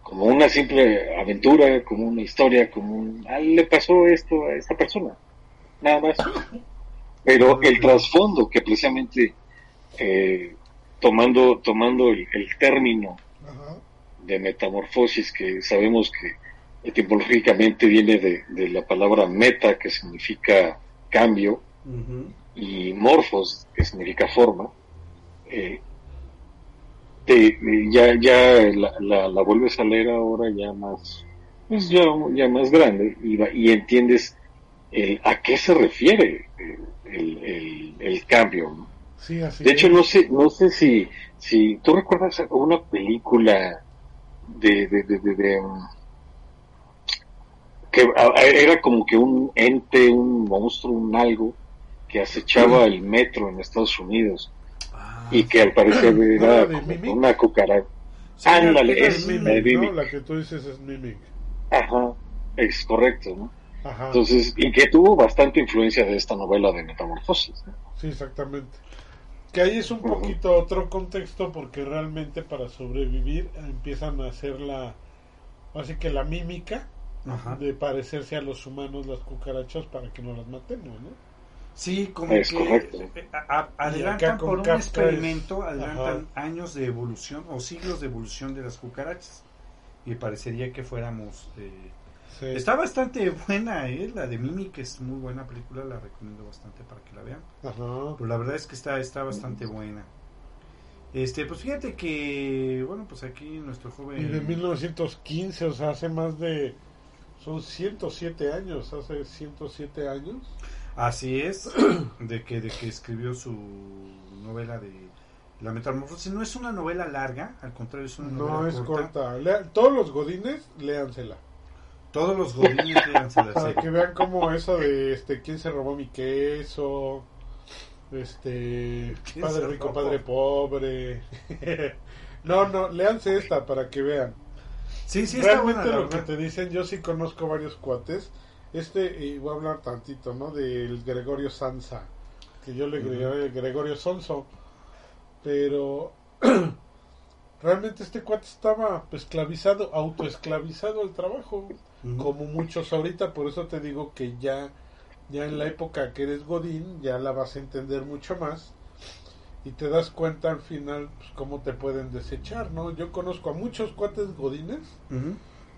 como una simple aventura, como una historia, como un, ah, le pasó esto a esta persona, nada más. Pero el trasfondo que precisamente, eh, tomando, tomando el, término de metamorfosis que sabemos que etimológicamente viene de, la palabra meta, que significa cambio, y morfos, que significa forma, eh, ya, ya la, la, vuelves a leer ahora ya más, pues ya, ya más grande y, y entiendes a qué se refiere el, el, cambio. de hecho, no sé, no sé si, si tú recuerdas una película de, de, de que era como que un ente, un monstruo, un algo que acechaba el metro en Estados Unidos ah, y que al parecer era una cucaracha. Ándale, es, Mimic, La que tú dices es Mimic. Ajá, es correcto, ¿no? Ajá. Entonces, y que tuvo bastante influencia de esta novela de Metamorfosis. Sí, exactamente. Que ahí es un poquito otro contexto porque realmente para sobrevivir empiezan a hacer la, así que la mímica de parecerse a los humanos las cucarachas para que no las matemos, ¿no? Sí, como que eh, adelantan por un experimento, adelantan años de evolución o siglos de evolución de las cucarachas. Y parecería que fuéramos... Eh, está bastante buena, ¿eh? la de Mimi, que es muy buena película, la recomiendo bastante para que la vean. Pero la verdad es que está, está bastante buena. Este, pues fíjate que, bueno, pues aquí nuestro joven... Y de 1915, o sea, hace más de son 107 años, hace 107 años. Así es, de que, de que escribió su novela de La Metamorfosis. No es una novela larga, al contrario, es una novela No es corta. todos los godines, léansela. Todos los godines, léansela. Para que vean como eso de este quién se robó mi queso, este padre rico, padre pobre. no, no, léanse esta para que vean. Sí, sí, Realmente lo que te dicen, yo sí conozco varios cuates. Este, y voy a hablar tantito, ¿no? Del Gregorio Sansa, que yo le uh el Gregorio Sonso. Pero realmente este cuate estaba esclavizado, autoesclavizado al trabajo, como muchos ahorita, por eso te digo que ya, ya en la época que eres Godín, ya la vas a entender mucho más y te das cuenta al final pues, cómo te pueden desechar, ¿no? Yo conozco a muchos cuates godines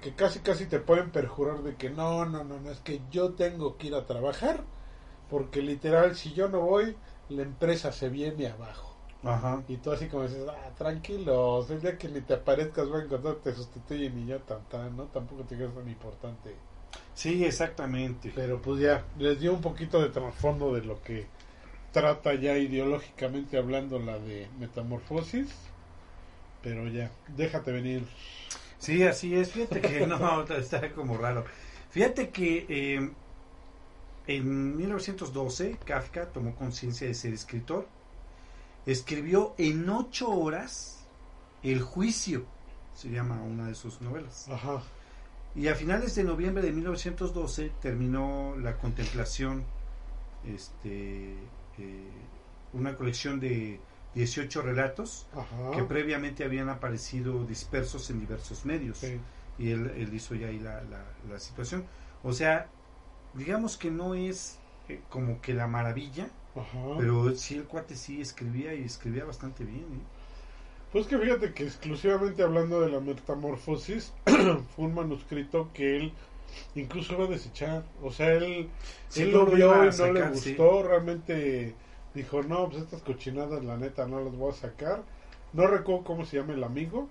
que casi casi te pueden perjurar de que no, no, no, no, es que yo tengo que ir a trabajar porque literal si yo no voy, la empresa se viene abajo. Ajá. Y tú así como dices, ah, tranquilo, el día que ni te aparezcas va a encontrar te sustituyen y ya tan, tan, ¿no? Tampoco te quedas tan importante. Sí, exactamente. Pero pues ya, les dio un poquito de trasfondo de lo que trata ya ideológicamente hablando la de metamorfosis, pero ya, déjate venir. Sí, así es, fíjate que no, está como raro. Fíjate que eh, en 1912 Kafka tomó conciencia de ser escritor. Escribió en ocho horas El juicio, se llama una de sus novelas. Ajá. Y a finales de noviembre de 1912 terminó la contemplación este, eh, una colección de 18 relatos que previamente habían aparecido dispersos en diversos medios. Y él, hizo ya ahí la, la, situación. O sea, digamos que no es eh, como que la maravilla, pero sí el cuate sí escribía y escribía bastante bien. ¿eh? Pues que fíjate que exclusivamente hablando de la metamorfosis, fue un manuscrito que él incluso va a desechar. O sea, él, él lo vio y no le gustó. Realmente dijo, no, pues estas cochinadas, la neta, no las voy a sacar. No recuerdo cómo se llama el amigo,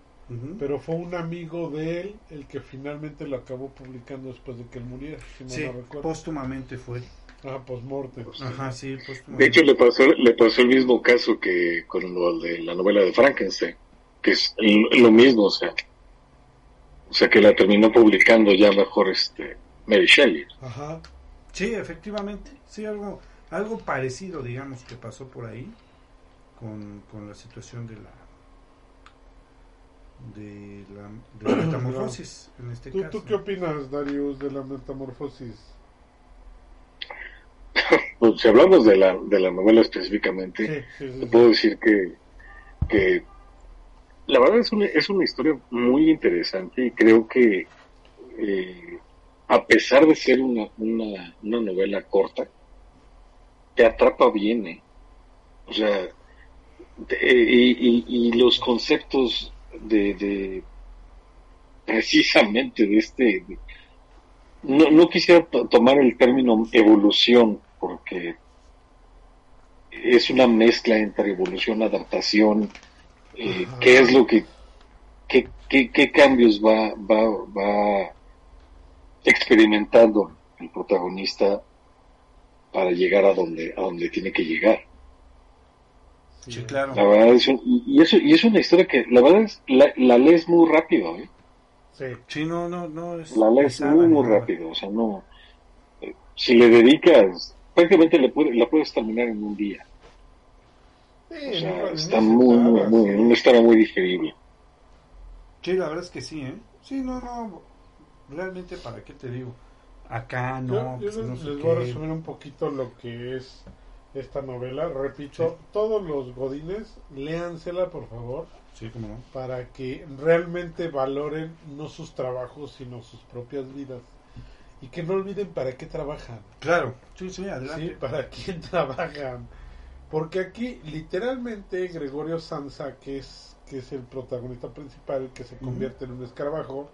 pero fue un amigo de él el que finalmente lo acabó publicando después de que él muriera. sí, póstumamente fue. Ah, postmorte. Ajá, sí, De hecho, le pasó, le pasó el mismo caso que con lo de la novela de Frankenstein, que es lo mismo, o sea, o sea, que la terminó publicando ya mejor este Mary Shelley. Ajá. Sí, efectivamente, sí, algo, algo parecido, digamos, que pasó por ahí con, con la situación de la de la, de la metamorfosis en este ¿Tú, caso. ¿Tú qué opinas, Darius, de la metamorfosis? Pues, si hablamos de la, de la novela específicamente, Sí, puedo decir que, que la verdad es una, es una historia muy interesante y creo que eh, a pesar de ser una, una, una novela corta, te atrapa bien, ¿eh? O sea, te- y, y, y los conceptos de, de precisamente de este... de- no, no quisiera to- tomar el término evolución porque es una mezcla entre evolución, adaptación, eh, qué es lo que, qué, qué, qué cambios va, va, va experimentando el protagonista para llegar a donde, a donde tiene que llegar. Sí, claro. La verdad es un- y, eso, y es una historia que la verdad es, la, la lees muy rápido, ¿eh? Sí. Sí, no, no, no es La lees pesada muy, muy rápido, o sea, no, eh, si le dedicas, prácticamente le puede- la puedes terminar en un día. Sí, O sea, no- no está se muy, muy, muy, sí. una historia muy digerible. Sí, la verdad es que sí, ¿eh? Sí, no, no, realmente, ¿para qué te digo? Acá no, Yo, yo pues, les, no sé les voy a resumir un poquito lo que es esta novela. Repito, todos los godines, léansela por favor, Sí, cómo no. para que realmente valoren no sus trabajos, sino sus propias vidas. Y que no olviden para qué trabajan. Claro, sí, sí, ¿sí? adelante. Para quién trabajan. Porque aquí, literalmente, Gregorio Sansa, que es, que es el protagonista principal, que se convierte en un escarabajo,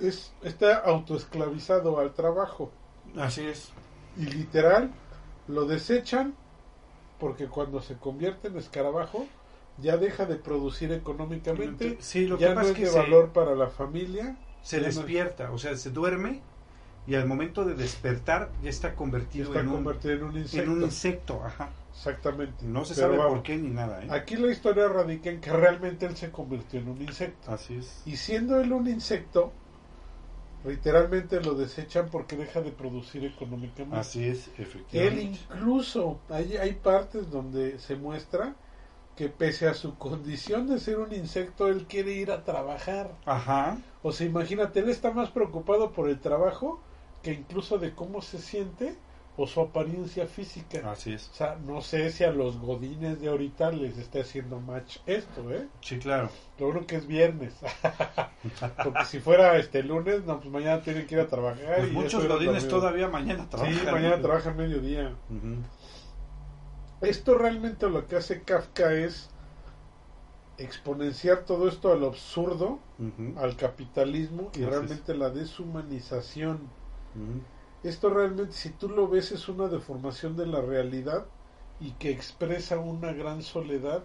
es, está autoesclavizado al trabajo. Así es. Y literal, lo desechan porque cuando se convierte en escarabajo, ya deja de producir económicamente, Sí, lo ya que no pasa es es que de se, valor para la familia. se no- despierta, o sea, se duerme y al momento de despertar ya está convertido, está en, un, en un insecto. en un insecto. Ajá. Exactamente. No se Pero sabe vamos, por qué ni nada, ¿eh? Aquí la historia radica en que realmente él se convirtió en un insecto. Así es. Y siendo él un insecto, literalmente lo desechan porque deja de producir económicamente. Así es, Él efectivamente. incluso, hay, hay partes donde se muestra que pese a su condición de ser un insecto, él quiere ir a trabajar. Ajá. O sea, imagínate, él está más preocupado por el trabajo que incluso de cómo se siente o su apariencia física. Así es. O sea, no sé si a los godines de ahorita les está haciendo match esto, ¿eh? Sí, claro. Lo bueno que es viernes. Porque si fuera este lunes, no, pues mañana tienen que ir a trabajar. Pues y muchos godines todavía mañana trabajan. Sí, mañana trabajan mediodía. Ujú. Esto realmente lo que hace Kafka es exponenciar todo esto al absurdo, al capitalismo y Así es. realmente la deshumanización. Esto realmente, si tú lo ves, es una deformación de la realidad y que expresa una gran soledad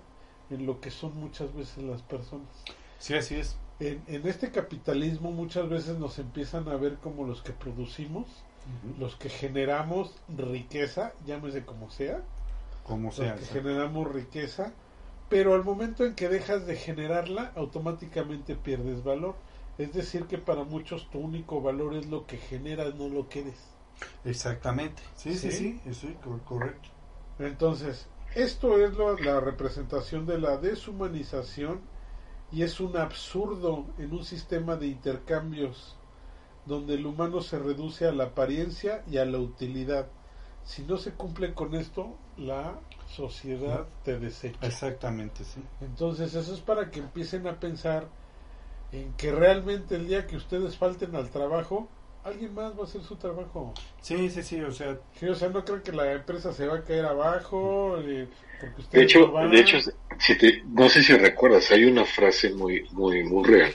en lo que son muchas veces las personas. Sí, así es. En, en este capitalismo muchas veces nos empiezan a ver como los que producimos, los que generamos riqueza, llámese como sea, Como los sea. que sí. generamos riqueza, pero al momento en que dejas de generarla, automáticamente pierdes valor. Es decir, que para muchos tu único valor es lo que generas, no lo que eres. Exactamente. Sí, sí, ¿Sí? sí, sí, cor- correcto. Entonces, esto es lo- la representación de la deshumanización y es un absurdo en un sistema de intercambios donde el humano se reduce a la apariencia y a la utilidad. Si no se cumple con esto, la sociedad te desecha. Exactamente, sí. Entonces, eso es para que empiecen a pensar en que realmente el día que ustedes falten al trabajo, alguien más va a hacer su trabajo. Sí, sí, sí, o sea, Sí, o sea, no creo que la empresa se va a caer abajo, eh, porque De hecho, no van. de hecho, si te, no sé si recuerdas, hay una frase muy, muy, muy real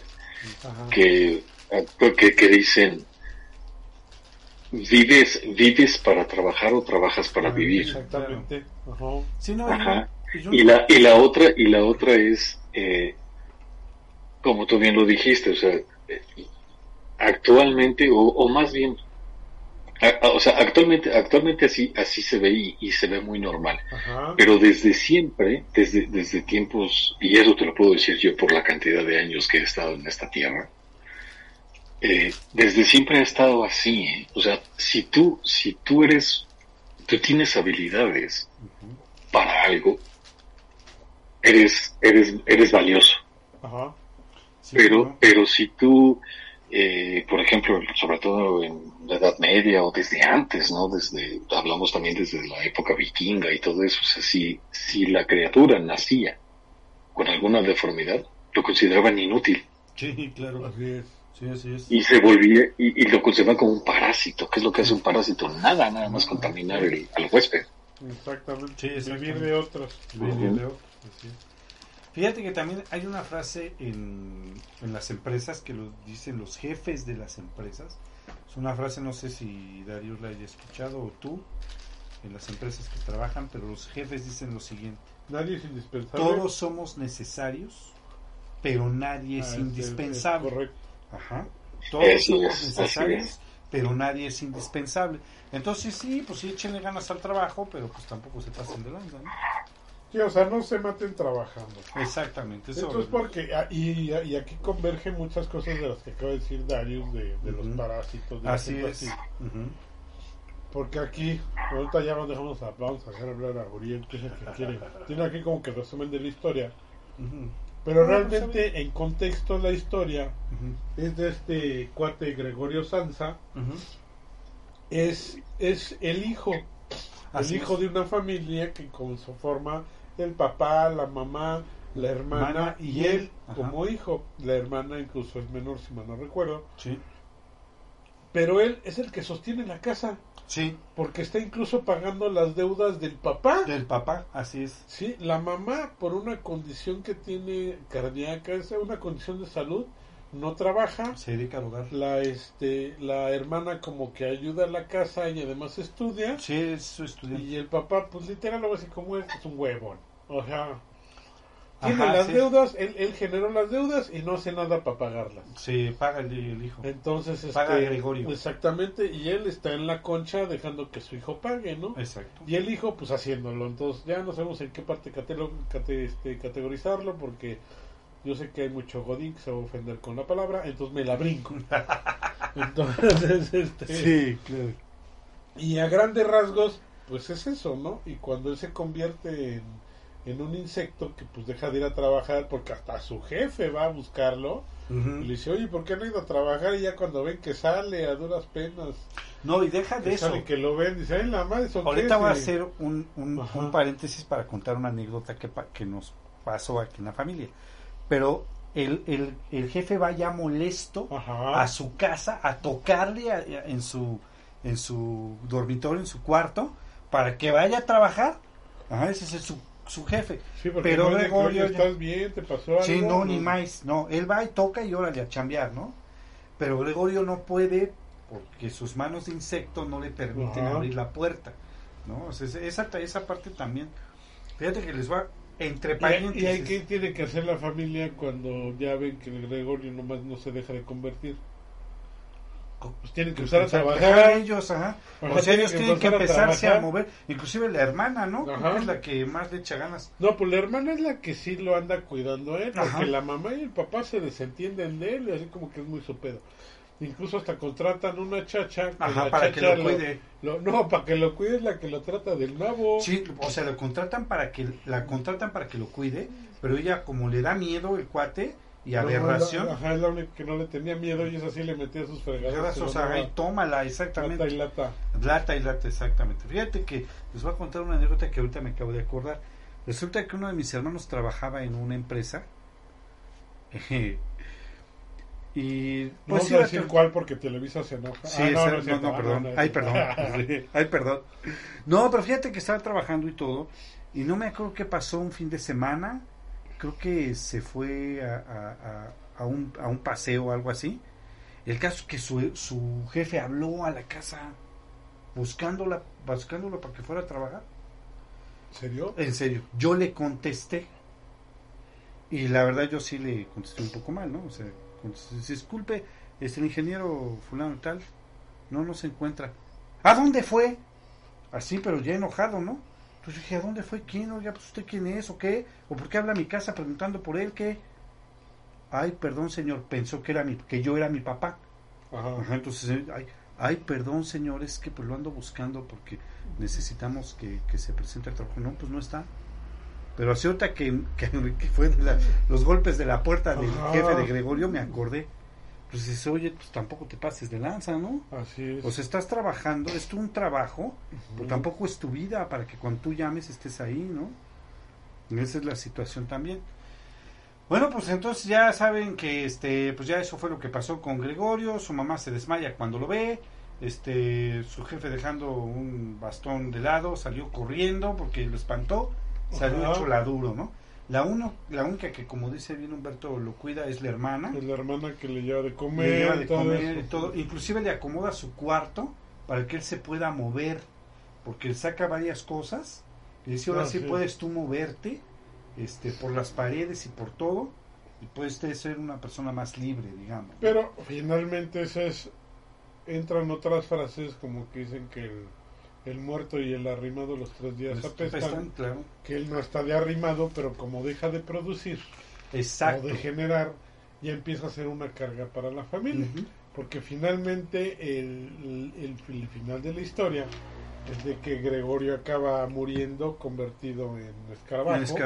Ajá. que, que, que dicen, vives, vives para trabajar o trabajas para Ah, vivir. Exactamente. Ajá. sí, no, Ajá. y yo- Y la, y la otra, y la otra es, eh, como tú bien lo dijiste, o sea, actualmente, o, o más bien, a- a- o sea, actualmente, actualmente así, así se ve y, y se ve muy normal. Ajá. Pero desde siempre, desde, desde tiempos, y eso te lo puedo decir yo por la cantidad de años que he estado en esta tierra, eh, desde siempre ha estado así. ¿eh? O sea, si tú, si tú eres, tú tienes habilidades para algo, eres, eres, eres valioso. Ajá. Sí, pero, ¿no? pero si tú, eh, por ejemplo, sobre todo en la Edad Media o desde antes, ¿no? Desde, hablamos también desde la época vikinga y todo eso, o sea, si, si la criatura nacía con alguna deformidad, lo consideraban inútil Sí, claro. Así es. Sí, así es. y se volvía, y, y lo consideraban como un parásito. ¿Qué es lo que hace un parásito? Nada, nada más contaminar el, al huésped. Exactamente. Sí, Vivir de otros. Así es. Fíjate que también hay una frase en, en las empresas que lo dicen los jefes de las empresas. Es una frase, no sé si Darío la haya escuchado o tú, en las empresas que trabajan, pero los jefes dicen lo siguiente. Nadie es indispensable. Todos somos necesarios, pero nadie es Ah, indispensable. es correcto. Ajá. Todos somos necesarios, es. pero nadie es indispensable. Entonces sí, pues sí, échenle ganas al trabajo, pero pues tampoco se pasen de lanza, ¿no? Sí, o sea, no se maten trabajando. Exactamente. Eso, Esto es porque, ah, y, y aquí convergen muchas cosas de las que acaba de decir Darius, de, de los parásitos. de Así es. así. Porque aquí, ahorita ya nos dejamos a, vamos a dejar hablar a Uriel, que es el que quiere. Tiene aquí como que resumen de la historia. Pero realmente, en contexto, la historia es de este cuate Gregorio Sanza. Ujú. Es, es el hijo. Así el hijo es. de una familia que conforma el papá, la mamá, la hermana Hermana y y él. Ajá. como hijo. La hermana incluso es menor, si mal no recuerdo. Sí. Pero él es el que sostiene la casa, Sí, porque está incluso pagando las deudas del papá. del papá, así es. Sí, la mamá por una condición que tiene cardíaca, es una condición de salud, no trabaja. Se dedica al hogar. La este la hermana como que ayuda a la casa y además estudia. Sí, es su estudiante. Y el papá, pues literal, lo así como es, es un huevón. O sea, tiene Ajá, las sí. deudas, él, él generó las deudas y no hace nada para pagarlas. Sí, paga el, el hijo. Entonces, Paga este, Gregorio. Exactamente, y él está en la concha dejando que su hijo pague, ¿no? Exacto. Y el hijo, pues haciéndolo. Entonces, ya no sabemos en qué parte cate- este, categorizarlo, porque yo sé que hay mucho godín que se va a ofender con la palabra, entonces me la brinco. Entonces, este. Sí, claro. Y a grandes rasgos, pues es eso, ¿no? Y cuando él se convierte en, en un insecto que pues deja de ir a trabajar porque hasta su jefe va a buscarlo y le dice, oye, ¿por qué no ha ido a trabajar? Y ya cuando ven que sale a duras penas, No, y deja de eso. que lo ven, dice, ay, la madre, ¿son Ahorita es?" voy a hacer un, un, un paréntesis para contar una anécdota que, que nos pasó aquí en la familia. Pero el, el, el jefe va ya molesto Ajá. a su casa a tocarle a- a- en su en su dormitorio, en su cuarto, para que vaya a trabajar. Ajá, ese es su, su jefe. Sí, pero no es de que, Gregorio "Oye, ya- ¿estás bien? ¿Te pasó algo? Sí, no, ni más. No, él va y toca y órale a chambear, ¿no? Pero Gregorio no puede porque sus manos de insecto no le permiten Ajá. abrir la puerta, ¿no? O sea, esa, esa parte también. Fíjate que les va entre paréntesis. y hay que tiene que hacer la familia cuando ya ven que el Gregorio nomás no se deja de convertir. Pues tienen que empezar a Trabajar ellos, ajá. O sea, ellos tienen que a empezarse a, mover. Inclusive la hermana, ¿no? Ajá. es la que más le echa ganas. No, pues la hermana es la que sí lo anda cuidando a él, porque la mamá y el papá se desentienden de él y así como que es muy su pedo. Incluso hasta contratan una chacha. que Ajá, para que lo cuide. lo- no, para que lo cuide es la que lo trata del nabo. Sí, o sea, lo contratan para que la contratan para que lo cuide, pero ella como le da miedo el cuate y No, aberración, ajá, es la única que no le tenía miedo y es así le metía sus fregadas. o sea, ahí tómala, exactamente. Lata y lata. Lata y lata, exactamente. Fíjate que les voy a contar una anécdota que ahorita me acabo de acordar. Resulta que uno de mis hermanos trabajaba en una empresa. y No pues a a decir cuál porque Televisa se enoja. Sí, Ah, no, no, perdón. es Ay, perdón. Ay, perdón. No, pero fíjate que estaba trabajando y todo. Y no me acuerdo qué pasó un fin de semana. Creo que se fue a, a- a- a un, a un paseo o algo así. El caso es que su, su jefe habló a la casa buscándola, buscándola para que fuera a trabajar. ¿En serio? En serio, yo le contesté. Y la verdad yo sí le contesté un poco mal, ¿no? O sea, disculpe, es el ingeniero fulano tal. No, no se encuentra. ¿A dónde fue? Así, pero ya enojado, ¿no? Entonces dije, ¿a dónde fue? ¿Quién? Oiga, pues usted quién es o qué? ¿O por qué habla a mi casa preguntando por él? ¿Qué? Ay, perdón, señor, pensó que era mi, que yo era mi papá. Ajá. entonces, eh, ay, ay, perdón señores, que pues lo ando buscando porque necesitamos que, que se presente el trabajo. No, pues no está. Pero así ahorita que, que, fue los golpes de la puerta del jefe de Gregorio, me acordé. Pues dice, oye, pues tampoco te pases de lanza, ¿no? Así es. O sea, estás trabajando, es tu un trabajo, pero tampoco es tu vida para que cuando tú llames estés ahí, ¿no? Y esa es la situación también. Bueno, pues entonces ya saben que este, pues ya eso fue lo que pasó con Gregorio, su mamá se desmaya cuando lo ve, este, su jefe dejando un bastón de lado, salió corriendo porque lo espantó salió hecho la duro, ¿no? La, uno, la única que, como dice bien Humberto, lo cuida es la hermana. Es la hermana que le lleva de comer. Le lleva de comer y todo. Inclusive le acomoda su cuarto para que él se pueda mover, porque él saca varias cosas. Y dice, ahora ah, sí, puedes tú moverte este, por las paredes y por todo. Y puedes ser una persona más libre, digamos. Pero finalmente esas entran otras frases como que dicen que el el muerto y el arrimado los tres días apestan, claro. que él no está de arrimado, pero como deja de producir Exacto. o de generar, ya empieza a ser una carga para la familia. Porque finalmente el, el, final de la historia es de que Gregorio acaba muriendo convertido en escarabajo.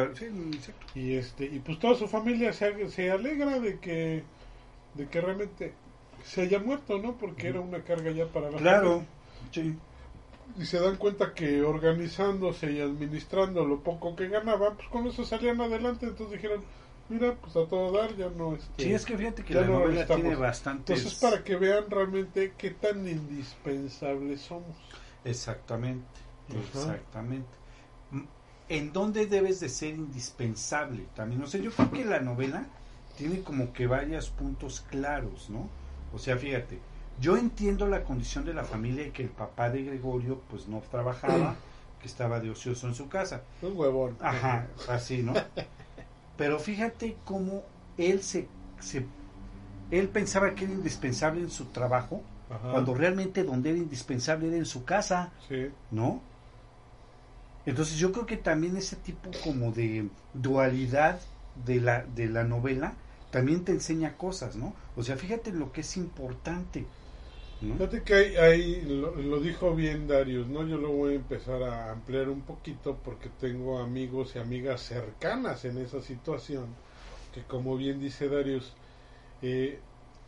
y este y pues toda su familia se, se alegra de que de que realmente se haya muerto, ¿no? Porque era una carga ya para la claro, Sí y se dan cuenta que organizándose y administrando lo poco que ganaban, pues con eso salían adelante. Entonces dijeron, mira, pues a todo dar, ya no. Este, sí, es que fíjate que la novela tiene bastante. Entonces, para que vean realmente qué tan indispensables somos. Exactamente, exactamente. ¿En dónde debes de ser indispensable? También, no sé, yo creo que la novela tiene como que varios puntos claros, ¿no? O sea, fíjate, yo entiendo la condición de la familia y que el papá de Gregorio pues no trabajaba, que estaba de ocioso en su casa. Un huevón. Ajá, así, ¿no? Pero fíjate cómo él se, se él pensaba que era indispensable en su trabajo, cuando realmente donde era indispensable era en su casa, sí. ¿no? Entonces yo creo que también ese tipo como de dualidad de la, de la novela también te enseña cosas, ¿no? O sea, fíjate lo que es importante. Fíjate que ahí, lo, dijo bien Darius, ¿no? Yo lo voy a empezar a ampliar un poquito porque tengo amigos y amigas cercanas en esa situación, que como bien dice Darius, eh,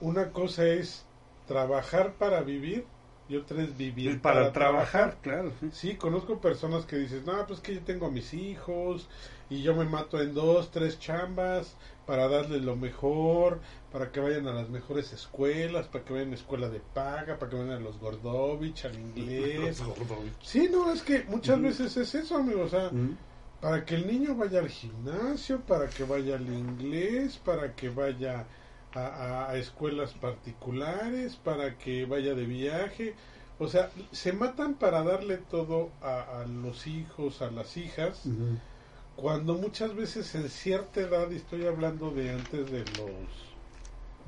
una cosa es trabajar para vivir y otra es vivir para, trabajar. claro. Sí. conozco personas que dicen, no, pues que yo tengo a mis hijos y yo me mato en dos, tres chambas para darles lo mejor, para que vayan a las mejores escuelas, para que vayan a la escuela de paga, para que vayan a los Gordovich, al inglés. sí, no, es que muchas veces es eso, amigo, o sea, para que el niño vaya al gimnasio, para que vaya al inglés, para que vaya a, escuelas particulares, para que vaya de viaje. O sea, se matan para darle todo a, los hijos, a las hijas, cuando muchas veces en cierta edad, y estoy hablando de antes de los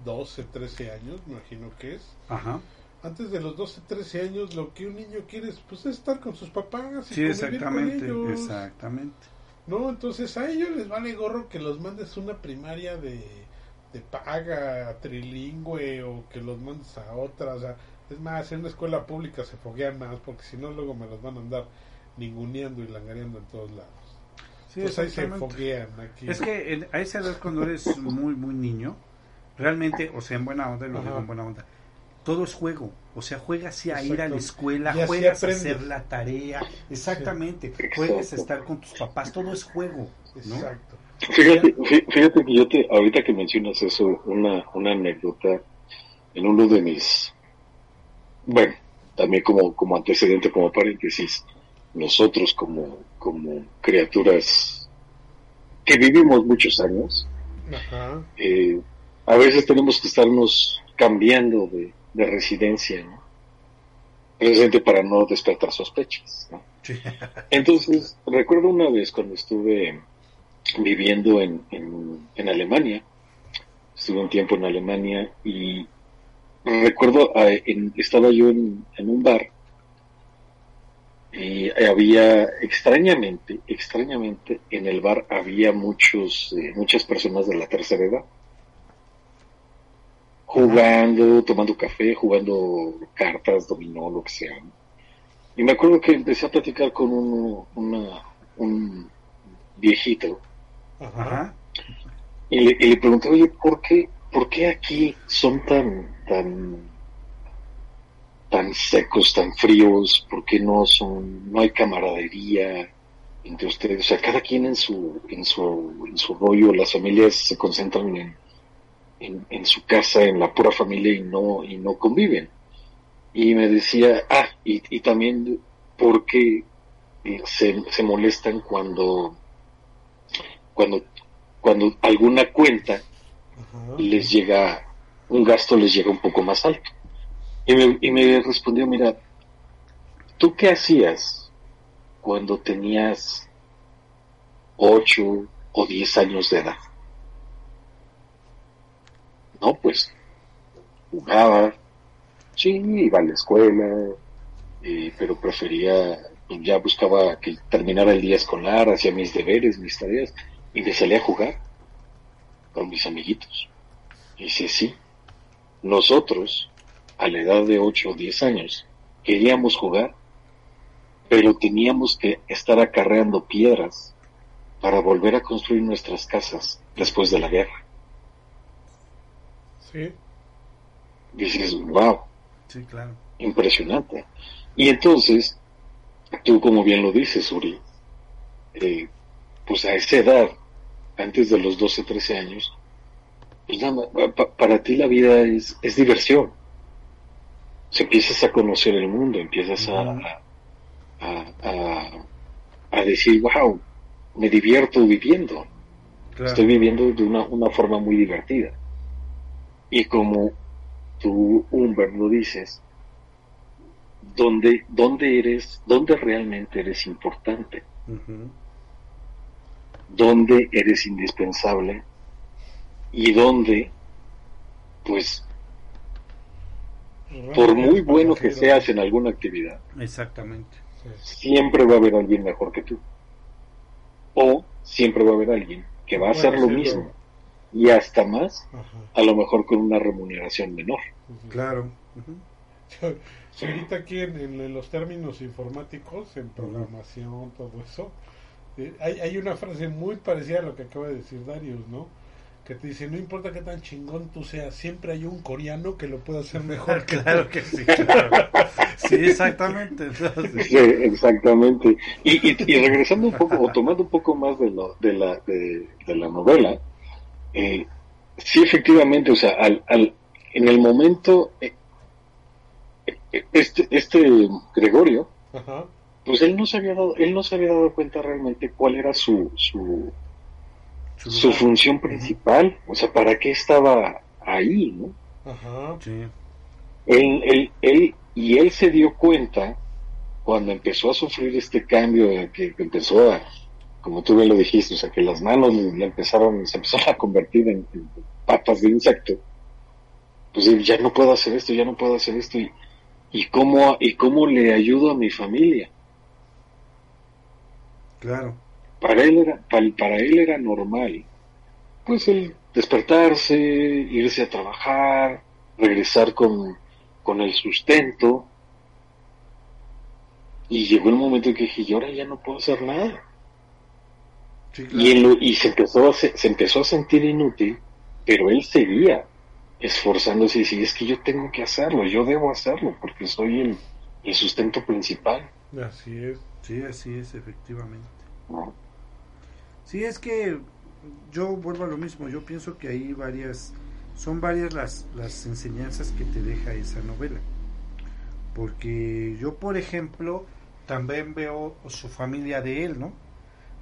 12, 13 años, me imagino que es. Ajá. Antes de los 12, 13 años, lo que un niño quiere es, pues, estar con sus papás. Y sí, exactamente, con ellos. exactamente. No, entonces a ellos les vale gorro que los mandes una primaria de, de paga, trilingüe, o que los mandes a otra. O sea, es más, en una escuela pública se foguean más, porque si no, luego me los van a andar ninguneando y langareando en todos lados. Sí, pues ahí se foguean aquí. Es que a esa edad, cuando eres muy, muy niño Realmente, o sea, en buena onda, lo digo en buena onda. Todo es juego. O sea, juegas a ir a la escuela, juegas a hacer la tarea. Exactamente. Juegas a estar con tus papás. Todo es juego. Exacto. Fíjate, fíjate que yo te, ahorita que mencionas eso, una, una anécdota en uno de mis, bueno, también como, como antecedente, como paréntesis, nosotros como, como criaturas que vivimos muchos años, Ajá. Eh, a veces tenemos que estarnos cambiando de, residencia, ¿no? Precisamente para no despertar sospechas, ¿no? Entonces, recuerdo una vez cuando estuve viviendo en, en, Alemania, estuve un tiempo en Alemania y recuerdo, ah, estaba yo en, un bar y había extrañamente, extrañamente en el bar había muchos, eh, muchas personas de la tercera edad jugando, tomando café, jugando cartas, dominó, lo que sea. Y me acuerdo que empecé a platicar con un, una, un viejito Ajá. y le, y le pregunté, oye, ¿por qué, ¿por qué aquí son tan, tan, tan secos, tan fríos? ¿Por qué no son, no hay camaradería entre ustedes? O sea, cada quien en su, en su, en su rollo, las familias se concentran en, en, en su casa, en la pura familia y no, y no conviven. Y me decía, ah, y, y también porque se, se molestan cuando, cuando, cuando alguna cuenta Ajá. les llega, un gasto les llega un poco más alto. Y me, y me respondió, mira, ¿tú qué hacías cuando tenías ocho o diez años de edad? No, pues jugaba, sí, iba a la escuela, eh, pero prefería, ya buscaba que terminara el día escolar, hacía mis deberes, mis tareas, y me salía a jugar con mis amiguitos. Y dice, sí, nosotros, a la edad de 8 o 10 años, queríamos jugar, pero teníamos que estar acarreando piedras para volver a construir nuestras casas después de la guerra. Sí. Dices, wow, Sí, claro. impresionante. Y entonces, tú como bien lo dices, Uri, eh, pues a esa edad, antes de los 12, 13 años, pues nada para ti la vida es, es diversión. O sea, empiezas a conocer el mundo, empiezas a, a, a, a decir, wow, me divierto viviendo. Claro. Estoy viviendo de una, una forma muy divertida. Y como tú, Humbert, lo dices, ¿dónde, dónde eres, dónde realmente eres importante? Ujú. ¿Dónde eres indispensable? Y dónde, pues, por muy bueno que seas en alguna actividad, Exactamente. siempre va a haber alguien mejor que tú. O siempre va a haber alguien que va a hacer lo mismo. Y hasta más, a lo mejor con una remuneración menor. Claro. Sí, ahorita aquí en, en- en los términos informáticos, en programación, todo eso, eh, hay, hay una frase muy parecida a lo que acaba de decir Darius, ¿no? Que te dice, no importa qué tan chingón tú seas, siempre hay un coreano que lo pueda hacer mejor que Claro tú. que sí. claro. Sí, exactamente. Entonces, Sí, exactamente. Y, y, y regresando un poco, o tomando un poco más de, lo, de, la, de, de la novela, eh, sí, efectivamente, o sea, al, al, en el momento, eh, eh, este, este Gregorio, Ajá. pues él no se había dado, él no se había dado cuenta realmente cuál era su, su, su función principal, o sea, para qué estaba ahí, ¿no? Ajá. Sí. Él, él, él, y él se dio cuenta cuando empezó a sufrir este cambio, de que empezó a, como tú bien lo dijiste, o sea, que las manos le, le empezaron, se empezaron a convertir en, en patas de insecto. Pues ya no puedo hacer esto, ya no puedo hacer esto, y, y cómo, y cómo le ayudo a mi familia. Claro. Para él era, para, para él era normal, pues el despertarse, irse a trabajar, regresar con, con el sustento. Y llegó el momento en que dije, y ahora ya no puedo hacer nada. Sí, Y, él claro. lo- y se, empezó a, se, se empezó a sentir inútil, pero él seguía esforzándose y decía, es que yo tengo que hacerlo, yo debo hacerlo, porque soy el, el sustento principal. Así es. Sí, así es, efectivamente. ¿no? Sí, es que yo vuelvo a lo mismo. Yo pienso que hay varias, son varias las, las enseñanzas que te deja esa novela. Porque yo, por ejemplo, también veo su familia de él, ¿no?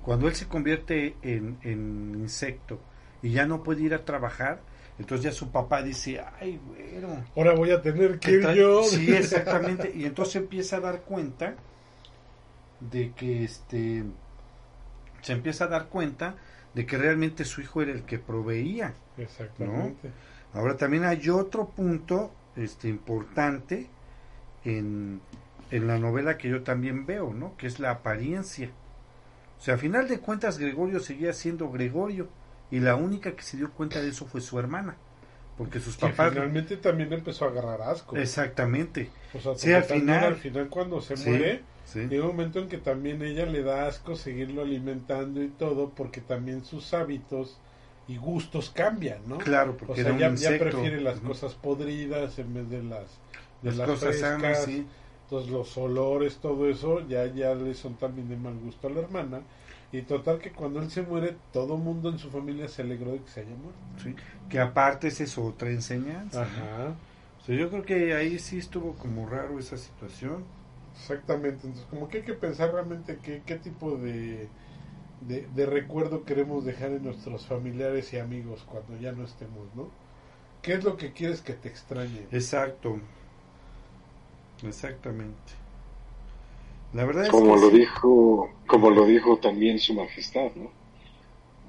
Cuando él se convierte en, en insecto y ya no puede ir a trabajar, entonces ya su papá dice, ay, bueno, Ahora voy a tener que ¿Qué ir yo. Sí, exactamente. Y entonces empieza a dar cuenta de que este se empieza a dar cuenta de que realmente su hijo era el que proveía. Exactamente. Ahora también hay otro punto este importante en, en la novela que yo también veo, ¿no? Que es la apariencia. O sea, a final de cuentas Gregorio seguía siendo Gregorio y la única que se dio cuenta de eso fue su hermana. porque sus Que papás... finalmente también empezó a agarrar asco. Exactamente. O sea, Sí, al final- al final cuando se Sí, muere, sí. llega un momento en que también ella le da asco seguirlo alimentando y todo, porque también sus hábitos y gustos cambian, ¿no? Claro, O porque sea, era un ya, ya prefiere las cosas podridas en vez de las, de Las las, cosas sanas, frescas. sí. Entonces los olores, todo eso, ya, ya le son también de mal gusto a la hermana. Y total que cuando él se muere, todo mundo en su familia se alegró de que se haya muerto. Sí, Que aparte esa es otra enseñanza. O sea, yo creo que ahí sí estuvo como raro esa situación. Exactamente, entonces como que hay que pensar realmente qué, qué tipo de, de, de recuerdo queremos dejar en nuestros familiares y amigos cuando ya no estemos, ¿no? ¿Qué es lo que quieres que te extrañe? Exacto. Exactamente. La verdad es Como que lo sí. dijo, como lo dijo también su majestad, ¿no?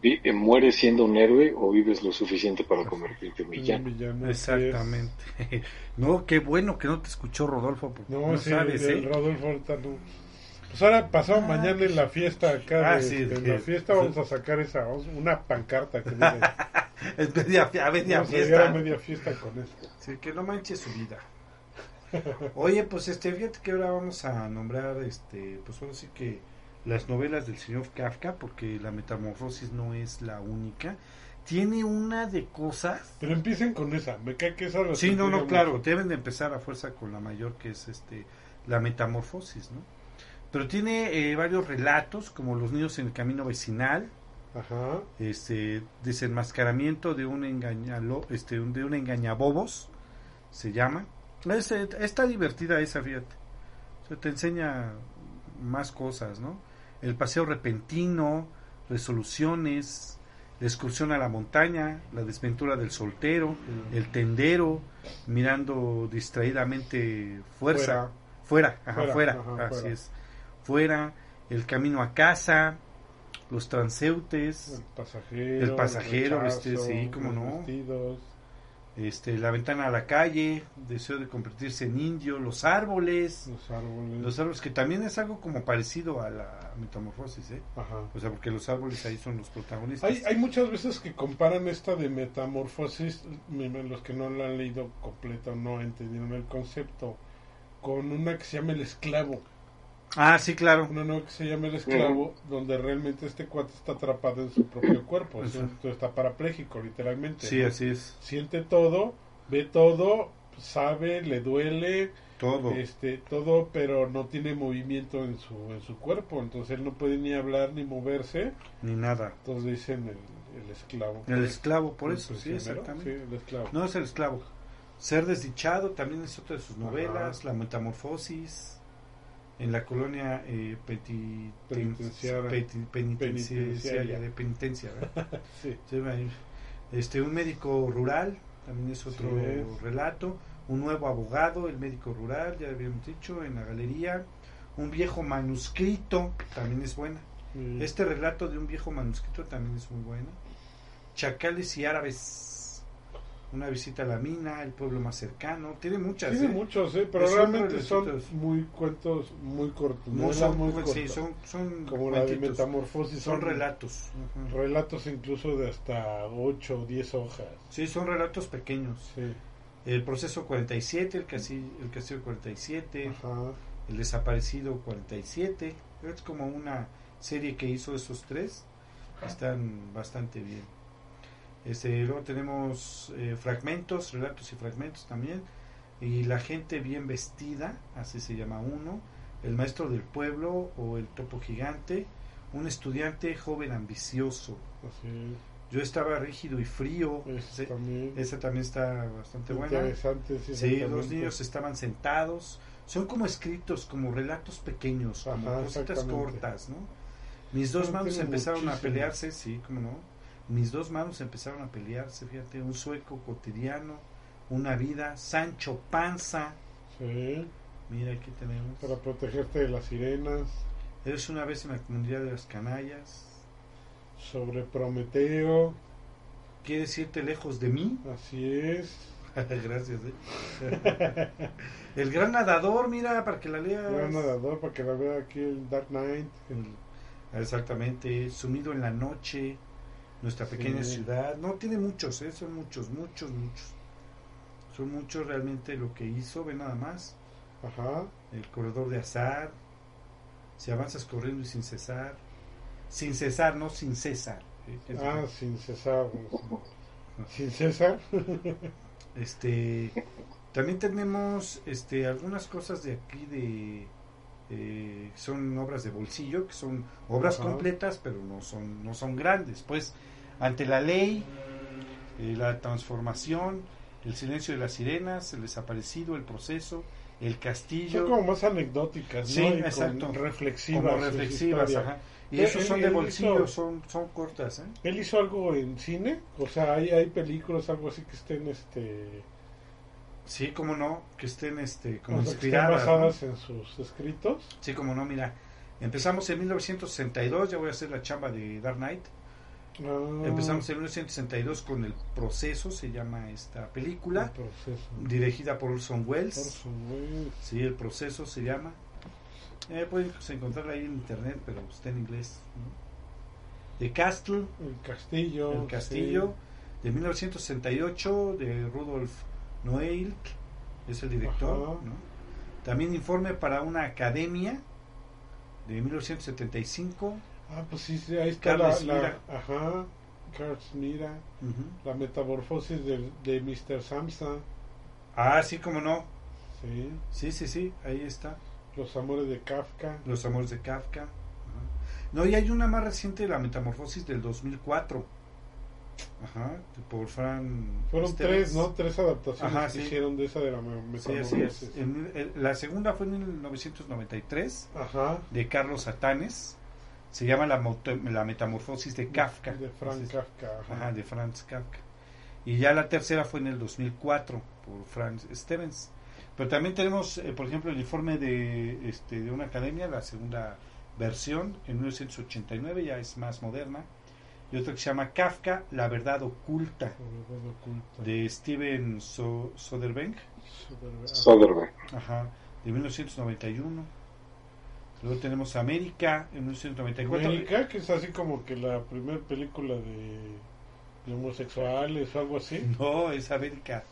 Eh, ¿Mueres siendo un héroe o vives lo suficiente para convertirte en villano? Exactamente. No, qué bueno que no te escuchó Rodolfo, no, No, sí, sabes, el ¿eh? Rodolfo ahorita no. Pues ahora pasado Ah, mañana en la fiesta acá, Ah, de- sí, de- en la fiesta vamos a sacar esa, una pancarta que diga, Es media, a media vamos a llegar a fiesta. media fiesta con esto. Sí, que no manche su vida. Oye, pues este, fíjate que ahora vamos a nombrar, este, pues ahora sí que las novelas del señor Kafka, porque la metamorfosis no es la única. Tiene una de cosas. Pero empiecen con esa, me cae que esa Sí, no, no, claro, mucho. deben de empezar a fuerza con la mayor, que es este, la metamorfosis, ¿no? Pero tiene eh, varios relatos, como Los niños en el camino vecinal, Ajá. este desenmascaramiento de un engañalo, este de un engañabobos se llama Es, está divertida esa fíjate O sea, te enseña más cosas no el paseo repentino resoluciones la excursión a la montaña la desventura del soltero el tendero mirando distraídamente fuerza fuera, ajá, Fuera, fuera, ajá, así fuera. es fuera el camino a casa los transeúntes El pasajero. El pasajero, rechazo, este, sí, los no. vestidos. Este, la ventana a la calle, deseo de convertirse en indio, los árboles, Los árboles. los árboles que también es algo como parecido a la metamorfosis, ¿eh? Ajá. O sea, porque los árboles ahí son los protagonistas. Hay, hay muchas veces que comparan esta de metamorfosis, los que no la han leído completa o no entendieron el concepto, con una que se llama El Esclavo. Ah, sí, claro. Una nueva que se llama El Esclavo, donde realmente este cuate está atrapado en su propio cuerpo. un- Exacto. está parapléjico, literalmente. Sí, ¿no? así es. Siente todo, ve todo, sabe, le duele, Todo. este todo pero no tiene movimiento en su en su cuerpo entonces él no puede ni hablar ni moverse Ni nada. entonces dicen el, el esclavo El esclavo, por El eso, sí, exactamente. sí, el esclavo No es el esclavo. Ser desdichado también es otra de sus Ajá. novelas. La metamorfosis. En la colonia eh, peti- Penitenciaria. peti- penitenciaria, Penitenciaria. de penitencia. Este, un médico rural, también es otro Sí es. relato. Un nuevo abogado, el médico rural, ya habíamos dicho, en la galería. Un viejo manuscrito, también es buena. Mm. Este relato de un viejo manuscrito también es muy bueno. Chacales y árabes. Una visita a la mina, el pueblo más cercano. Tiene muchas. tiene ¿eh? muchos eh, pero Son realmente son muy cuentos muy cortos No son, muy pues, sí, son, son como la de metamorfosis Son relatos. Ujú. relatos incluso de hasta 8 o 10 hojas Sí, son relatos pequeños. sí El proceso 47, el castillo, el castillo 47, ajá el desaparecido 47. Es como una serie que hizo esos tres. Están bastante bien. Este, luego tenemos eh, fragmentos, relatos y fragmentos también. Y la gente bien vestida, así se llama uno. El maestro del pueblo o el topo gigante. Un estudiante joven ambicioso. así Yo estaba rígido y frío. también esa también está bastante buena. interesante sí, Sí, los niños estaban sentados. Son como escritos, como relatos pequeños, como Ajá, cositas cortas, ¿no? Mis dos manos empezaron a pelearse, sí, como no. Mis dos manos empezaron a pelearse, fíjate, un sueco cotidiano, una vida, Sancho Panza. sí Mira, aquí tenemos. para protegerte de las sirenas Eres una vez en la comunidad de las canallas. sobre Prometeo, ¿Quieres irte lejos de mí? así es. Gracias, ¿eh? El gran nadador, mira, para que la leas. Gran nadador para que la vea aquí el Dark Knight. El- exactamente, sumido en la noche, Nuestra pequeña Sí. ciudad. No, tiene muchos, ¿eh? son muchos, muchos, muchos. Son muchos realmente lo que hizo, ve nada más. Ajá. El corredor de azar. Si avanzas corriendo y sin cesar. Sin cesar, no sin César. ¿eh? Ah, sin César. Sin César. Este, también tenemos este, algunas cosas de aquí de eh, son obras de bolsillo, que son obras Ajá. completas, pero no son no son grandes. Pues ante la ley, eh, la transformación, el silencio de las sirenas, el desaparecido, el proceso, el Son castillo, como más anecdóticas, Sí, ¿no? Y con exacto. reflexivas. como reflexivas, ajá. Y Él- esos son él- de bolsillo, son son cortas, ¿eh? ¿Él hizo algo en cine? O sea, hay, hay películas, algo así que estén, este, Sí, como no, que estén este como o sea, que estén inspiradas. ¿no? basadas en sus escritos. Sí, como no, mira. Empezamos en 1962, ya voy a hacer la chamba de Dark Knight. Ah, Empezamos en 1962 con El Proceso, se llama esta el película, proceso. dirigida por Orson Welles. Orson Welles. Sí, El Proceso se llama. Eh, pueden encontrarla ahí en internet, pero está en inglés. ¿no? The Castle, El castillo. El Castillo, de 1968, de Rudolf Noel, es el director. También Informe para una Academia, de 1975. Ah, pues sí, sí, ahí está la, Carles la- Mira. Ajá. Carlos Mira. Ujú. La metamorfosis del- de, Mr. Samsa. Ah, sí, como no. Sí. Sí, sí, sí, ahí está. Los amores de Kafka. Los amores de Kafka. Ajá. No, y hay una más reciente, La Metamorfosis del 2004. Ajá, por Fran. Fueron Stevens. tres, ¿no? Tres adaptaciones Ajá, que sí. hicieron de esa de la me- Sí, así metamorfosis. es. En- el- la segunda fue en 1993, Ajá. de Carlos Satanes. Se llama La, Moto- la Metamorfosis de Kafka. De Entonces, Kafka. Ajá. Ajá, de Franz Kafka. Y ya la tercera fue en el 2004 por Franz Stevens. Pero también tenemos, eh, por ejemplo, el informe de, este, de una academia, la segunda versión, en 1989, ya es más moderna. Y otra que se llama Kafka, La verdad oculta, de Steven So- Soderbergh, Soderbergh. Soderbergh. ajá, de 1991. Luego tenemos América, en 1994. América, que es así como que la primera película de, de homosexuales o algo así. No, es América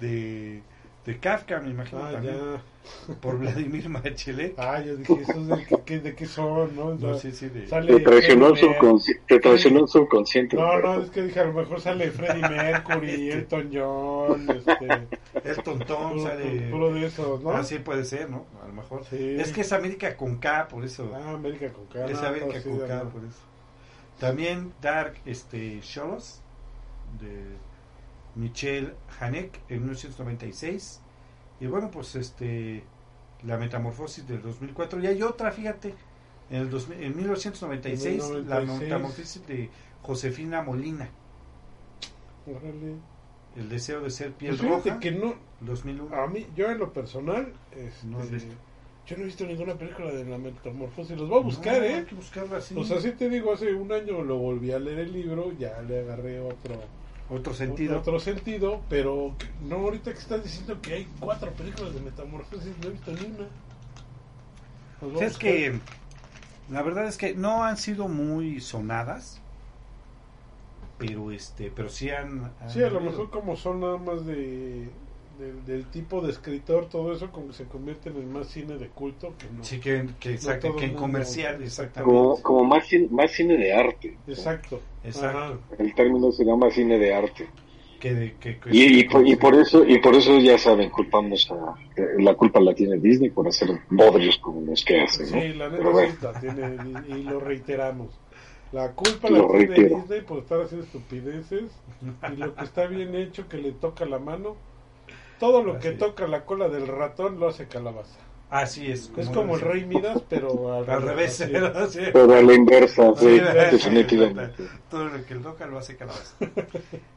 de, de Kafka, me imagino Ah, también. ya. por Vladimir Machelet. Ah, yo dije, ¿esos de, qué- de qué son, no? No, O sea, sí, sí, de- sale Te traicionó el. Te traicionó el subconsciente. No, no, es que dije, a lo mejor sale Freddie Mercury, Elton John, este, el tontón puro, sale. puro de esos, ¿no? Ah, sí, puede ser, ¿no? A lo mejor. Sí. Es que es América con K, por eso. Ah, América con K. es no, América sí, con K, por eso. También Dark este, Cholos, de Michel Hanek, en 1996. Y bueno, pues este. La Metamorfosis del 2004. Y hay otra, fíjate. En, el 2000 en 1996, En el la 96. Metamorfosis de Josefina Molina. Órale. El deseo de ser piel Pues fíjate roja. que no, 2001. a mí, yo en lo personal, este, No has visto. yo no he visto ninguna película de la metamorfosis, los voy a buscar, No, ¿eh? Hay que buscarla así. O sea, sí te digo, hace un año lo volví a leer el libro, ya le agarré otro Otro sentido. otro sentido, pero que- no ahorita que estás diciendo que hay cuatro películas de metamorfosis, no he visto ni una. A es que la verdad es que no han sido muy sonadas, pero este, pero sí han. han Sí, a lo mejor como son nada más de, de- del tipo de escritor, todo eso como que se convierten en más cine de culto que no. Sí, que, que, exacto, todo que el en comercial, Como, exactamente. como más, cine, más cine de arte. ¿no? Exacto. Exacto. Ajá. El término se llama cine de arte. Que, de- que- que- Y, y, por, y por eso y por eso ya saben culpamos a la culpa la tiene Disney por hacer bodrios como los que hace ¿no? Sí, la neta bueno. la tiene y, y lo reiteramos. La culpa Lo la tiene reitero. Disney por estar haciendo estupideces y lo que está bien hecho que le toca la mano. Todo lo que es. toca la cola del ratón lo hace calabaza. Así es. Es como el rey Midas, pero al, revés, pero a la inversa sí, Sí, definitivamente Todo lo que el toca lo hace calabaza.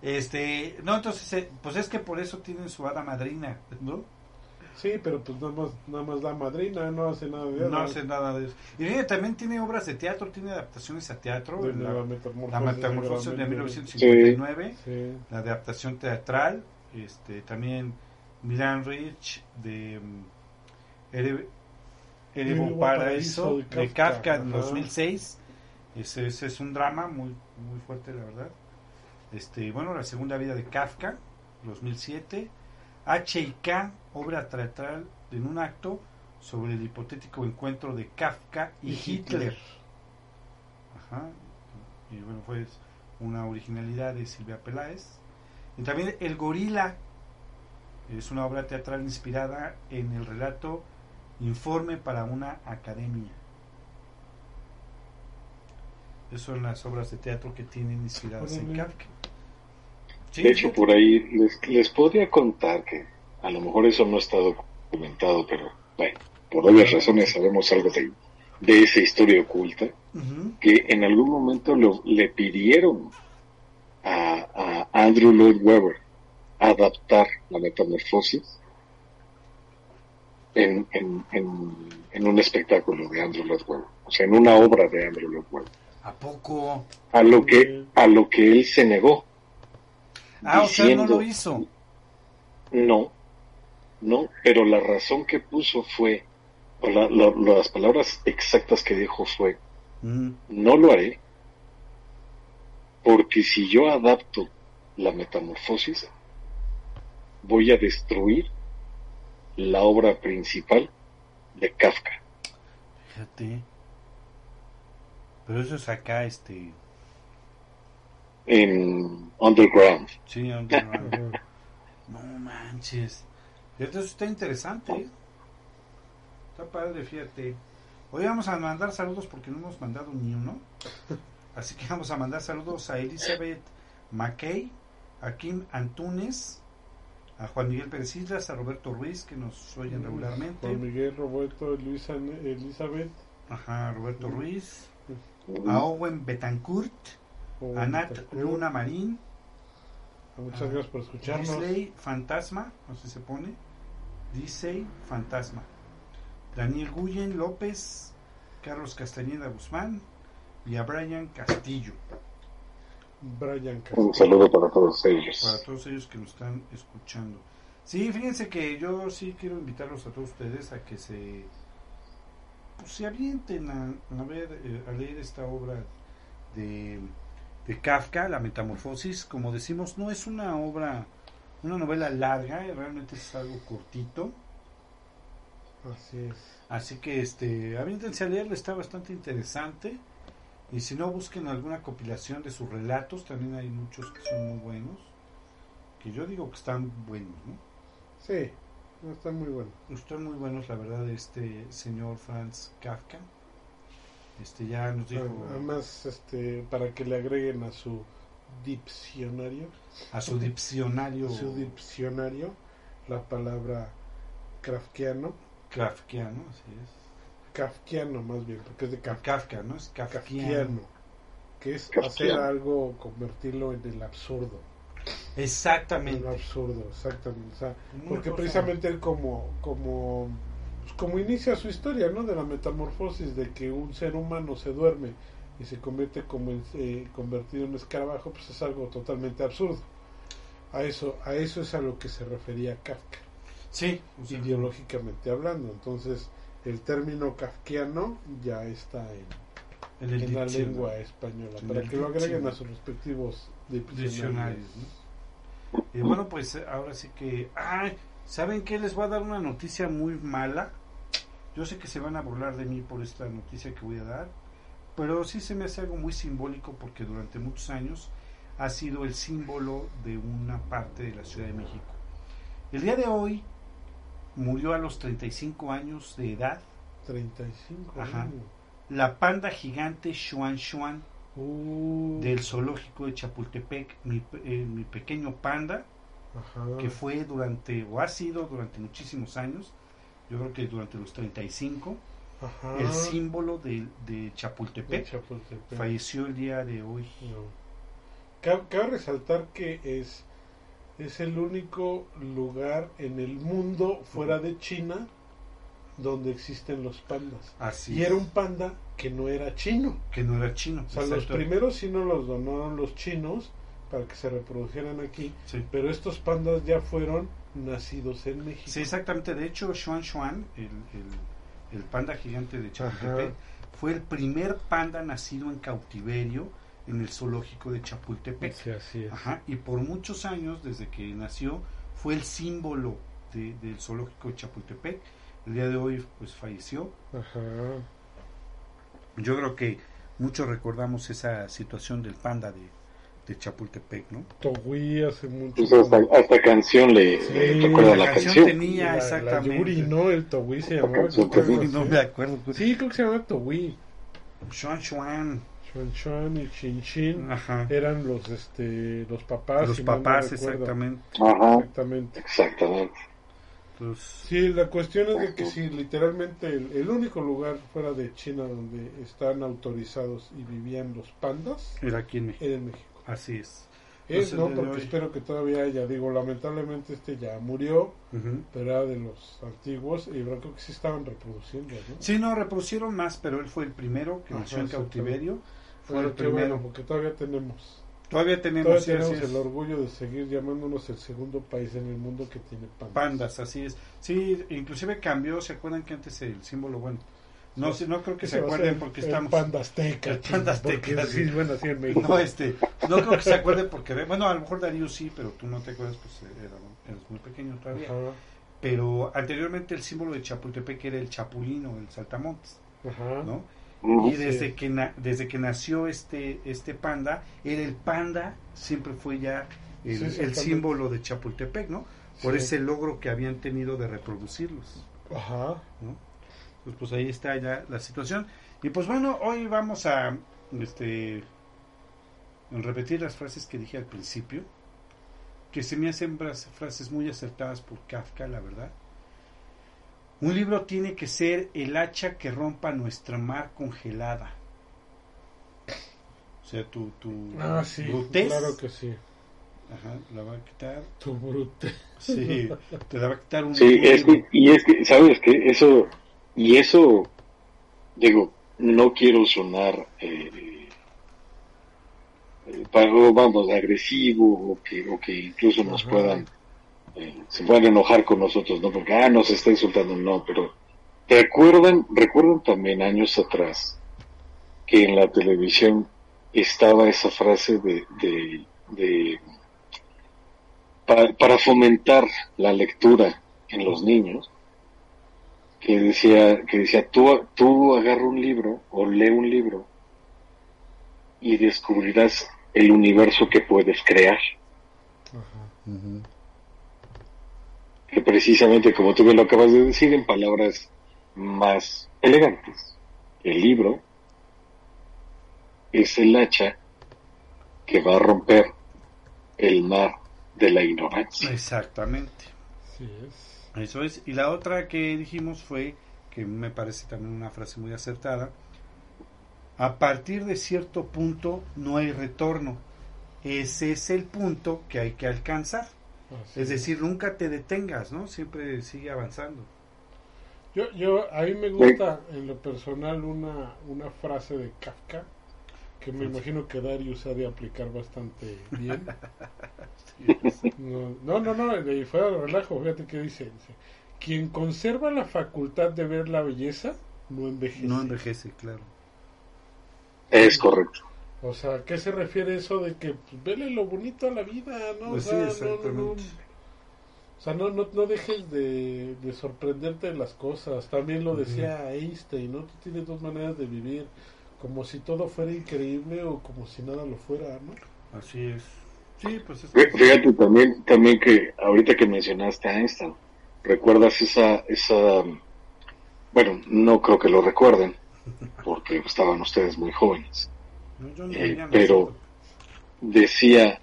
Este, no, entonces, eh, pues es que por eso tienen su hada madrina, ¿no? Sí, pero pues nada más, nada más la madrina no hace nada de No nada. hace nada de eso. Y mire, también tiene obras de teatro, tiene adaptaciones a teatro. De la, la metamorfosis, la Metamorfosis de Gabriel 1959, Sí. la adaptación teatral, este, también Milan Rich de mm, Ere- Erebo Erebo Paraíso de de Kafka, en ajá. 2006, Ese, ese es un drama muy, muy fuerte, la verdad. Este, bueno, La segunda vida de Kafka, 2007. H y K, obra teatral en un acto sobre el hipotético encuentro de Kafka y, Hitler. Ajá. Y bueno, fue una originalidad de Silvia Peláez. Y también El Gorila es una obra teatral inspirada en el relato Informe para una academia. Esas son las obras de teatro que tienen inspiradas en. Kafka. Sí, De hecho, por ahí les, les podría contar que a lo mejor eso no está documentado, pero bueno, por obvias razones sabemos algo de, de esa historia oculta, que en algún momento lo- le pidieron a, a Andrew Lloyd Webber adaptar la metamorfosis en, en, en, en un espectáculo de Andrew Lloyd Webber, o sea, en una obra de Andrew Lloyd Webber, ¿A poco? a lo que, a lo que él se negó. Ah, o sea, no diciendo- lo hizo. No, no, pero la razón que puso fue, o la- la- las palabras exactas que dijo fue, Mm. no lo haré, porque si yo adapto la metamorfosis, voy a destruir la obra principal de Kafka. Fíjate. Pero eso es acá, este. en Underground. Sí, underground. No manches. Eso está interesante. ¿eh? Está padre, fíjate. Hoy vamos a mandar saludos porque no hemos mandado ni uno. Así que vamos a mandar saludos a Elizabeth McKay, a Kim Antunes, a Juan Miguel Pérez Islas, a Roberto Ruiz, que nos oyen regularmente. Juan Miguel, Roberto, Luisa, Elizabeth. Ajá, Roberto Ruiz. A Owen Betancourt, o a Nat Betancourt. Luna Marín, Muchas gracias por escucharnos. Disley Fantasma, no sé si se pone. Disley Fantasma. Daniel Guyen López, Carlos Castañeda Guzmán y a Brian Castillo. Brian Castro. Un saludo para todos ellos. Para todos ellos que nos están escuchando. Sí, fíjense que yo sí quiero invitarlos a todos ustedes a que se pues, se avienten a, a ver eh, a leer esta obra de, de Kafka, La Metamorfosis. Como decimos, no es una obra, una novela larga, realmente es algo cortito. Así es. Así que este, aviéntense a leerla, está bastante interesante. Y si no, busquen alguna compilación de sus relatos, también hay muchos que son muy buenos. Que yo digo que están buenos, ¿no? Sí, no, está muy bueno. Están muy buenos, la verdad, de este señor Franz Kafka. Este ya nos dijo Además, este, para que le agreguen a su diccionario, a su diccionario su diccionario, la palabra kafkiano, kafkiano, así es. Kafkiano más bien, porque es de Kaf- Kafka, ¿no? Es kafkiano. kafkiano, que es Kafkiano. hacer algo, convertirlo en el absurdo. En Exactamente. lo absurdo, exactamente. O sea, porque precisamente él como, como, pues como inicia su historia, ¿no? De la metamorfosis, de que un ser humano se duerme y se convierte como en, eh, convertido en escarabajo, pues es algo totalmente absurdo. A eso, a eso es a lo que se refería Kafka, Sí, o sea, ideológicamente hablando. Entonces, el término kafkiano ya está en, en el en la lengua española, En para que lo agreguen a sus respectivos diccionarios. ¿no? Y bueno, pues ahora sí que... Ay, ¿saben qué? Les voy a dar una noticia muy mala. Yo sé que se van a burlar de mí por esta noticia que voy a dar, pero sí se me hace algo muy simbólico porque durante muchos años ha sido el símbolo de una parte de la Ciudad de México. El día de hoy murió a los 35 años de edad 35 Ajá. años. la panda gigante Xuan Xuan Uh, del zoológico de Chapultepec, mi, eh, mi pequeño panda, ajá. que fue durante, o ha sido durante muchísimos años, yo creo que durante los 35, Ajá. el símbolo de, de de Chapultepec, falleció el día de hoy. No. Cabe resaltar que es, es el único lugar en el mundo fuera de China donde existen los pandas. Así Y es, era un panda que no era chino. que no era chino. O sea, los primeros sí nos los donaron los chinos para que se reprodujeran aquí, Sí. pero estos pandas ya fueron nacidos en México. Sí, exactamente. De hecho, Xuan Xuan, el, el, el panda gigante de Chapultepec, fue el primer panda nacido en cautiverio en el zoológico de Chapultepec. Sí, así es. Ajá, y por muchos años, desde que nació, fue el símbolo de- del zoológico de Chapultepec. El día de hoy, pues falleció. Ajá. Yo creo que muchos recordamos esa situación del panda de, de Chapultepec, ¿no? Togui hace mucho. Pues hasta, hasta canción le, Sí, le recuerda la la, canción canción. tenía- La- la exactamente. Yuri, ¿no? El Togui se La llamaba. canción No así. me acuerdo. Sí, creo que se llamaba Togui. Xuan Xuan. Chuan Chuan y Chin Chin Ajá. eran los este los papás. Los si papás, exactamente. Ajá, Exactamente. exactamente. Entonces, Sí, la cuestión es de que sí, literalmente el, el único lugar fuera de China donde están autorizados y vivían los pandas era aquí en México. era en México. Así es. Pues, no, porque hoy. espero que todavía haya, digo, lamentablemente este ya murió, Ujú. pero era de los antiguos y creo que sí estaban reproduciendo, ¿no? Sí, no, reproducieron más, pero él fue el primero que Ajá, nació en cautiverio. Fue el primero. bueno, porque todavía tenemos, Todavía tenemos, todavía sí, tenemos el orgullo de seguir llamándonos el segundo país en el mundo que tiene pandas. pandas, así es. Sí, inclusive cambió, ¿se acuerdan que antes el símbolo, bueno, no sé, no creo que se acuerden ser porque el estamos... Panda azteca. el panda chino, porque azteca, sí, sí. bueno, así en México. No, este, no creo que se acuerden porque, bueno, a lo mejor Darío sí, pero tú no te acuerdas, pues era, eres muy pequeño todavía. Ajá, Pero anteriormente el símbolo de Chapultepec era el chapulino, el saltamontes, ajá. ¿no? Y desde que na- desde que nació este este panda, era el panda, siempre fue ya el, Sí, el símbolo de Chapultepec, ¿no? Por Sí. ese logro que habían tenido de reproducirlos, Ajá. ¿no? Pues, pues ahí está ya la situación. Y pues bueno, hoy vamos a este repetir las frases que dije al principio, que se me hacen frases muy acertadas por Kafka, la verdad. Un libro tiene que ser el hacha que rompa nuestra mar congelada. O sea, tu, tu Ah, sí, brutez, claro que sí. ajá, la va a quitar. Tu brute. Sí, te la va a quitar un Sí, es libro. que, y es que, ¿sabes qué? Eso, y eso, digo, no quiero sonar, eh, eh, para- vamos, agresivo, o que, o que incluso nos Ajá. puedan, eh, se puedan enojar con nosotros, ¿no? Porque, ah, nos está insultando, no, pero, ¿recuerdan, recuerdan también años atrás que en la televisión estaba esa frase de, de, de para, para fomentar la lectura en los niños que decía que decía tú tú agarra un libro o lee un libro y descubrirás el universo que puedes crear Ajá. Que precisamente como tú me lo acabas de decir en palabras más elegantes el libro es el hacha que va a romper el mar de la ignorancia Exactamente. Es. Eso es. Y la otra que dijimos fue, que me parece también una frase muy acertada, a partir de cierto punto no hay retorno. Ese es el punto que hay que alcanzar. Así Es decir, nunca te detengas, ¿no? Siempre sigue avanzando. Yo, yo, a mí me gusta en lo personal una, una frase de Kafka que me imagino que Darius ha de aplicar bastante bien. No, no, no, no, de fuera de relajo, fíjate que dice, dice, quien conserva la facultad de ver la belleza no envejece. No envejece, claro. es correcto O sea, ¿a qué se refiere eso de que pues, vele lo bonito a la vida, no? Pues o sea, sí, no, no, no. exactamente. O sea, no, no, no dejes de, de sorprenderte de las cosas. También lo decía Einstein, ¿no? Tú tienes dos maneras de vivir. Como si todo fuera increíble o como si nada lo fuera, ¿no? Así es. Sí, pues es Fí- Fíjate también, también que ahorita que mencionaste a Einstein, ¿recuerdas esa, esa, bueno, no creo que lo recuerden, porque estaban ustedes muy jóvenes. Eh, pero decía,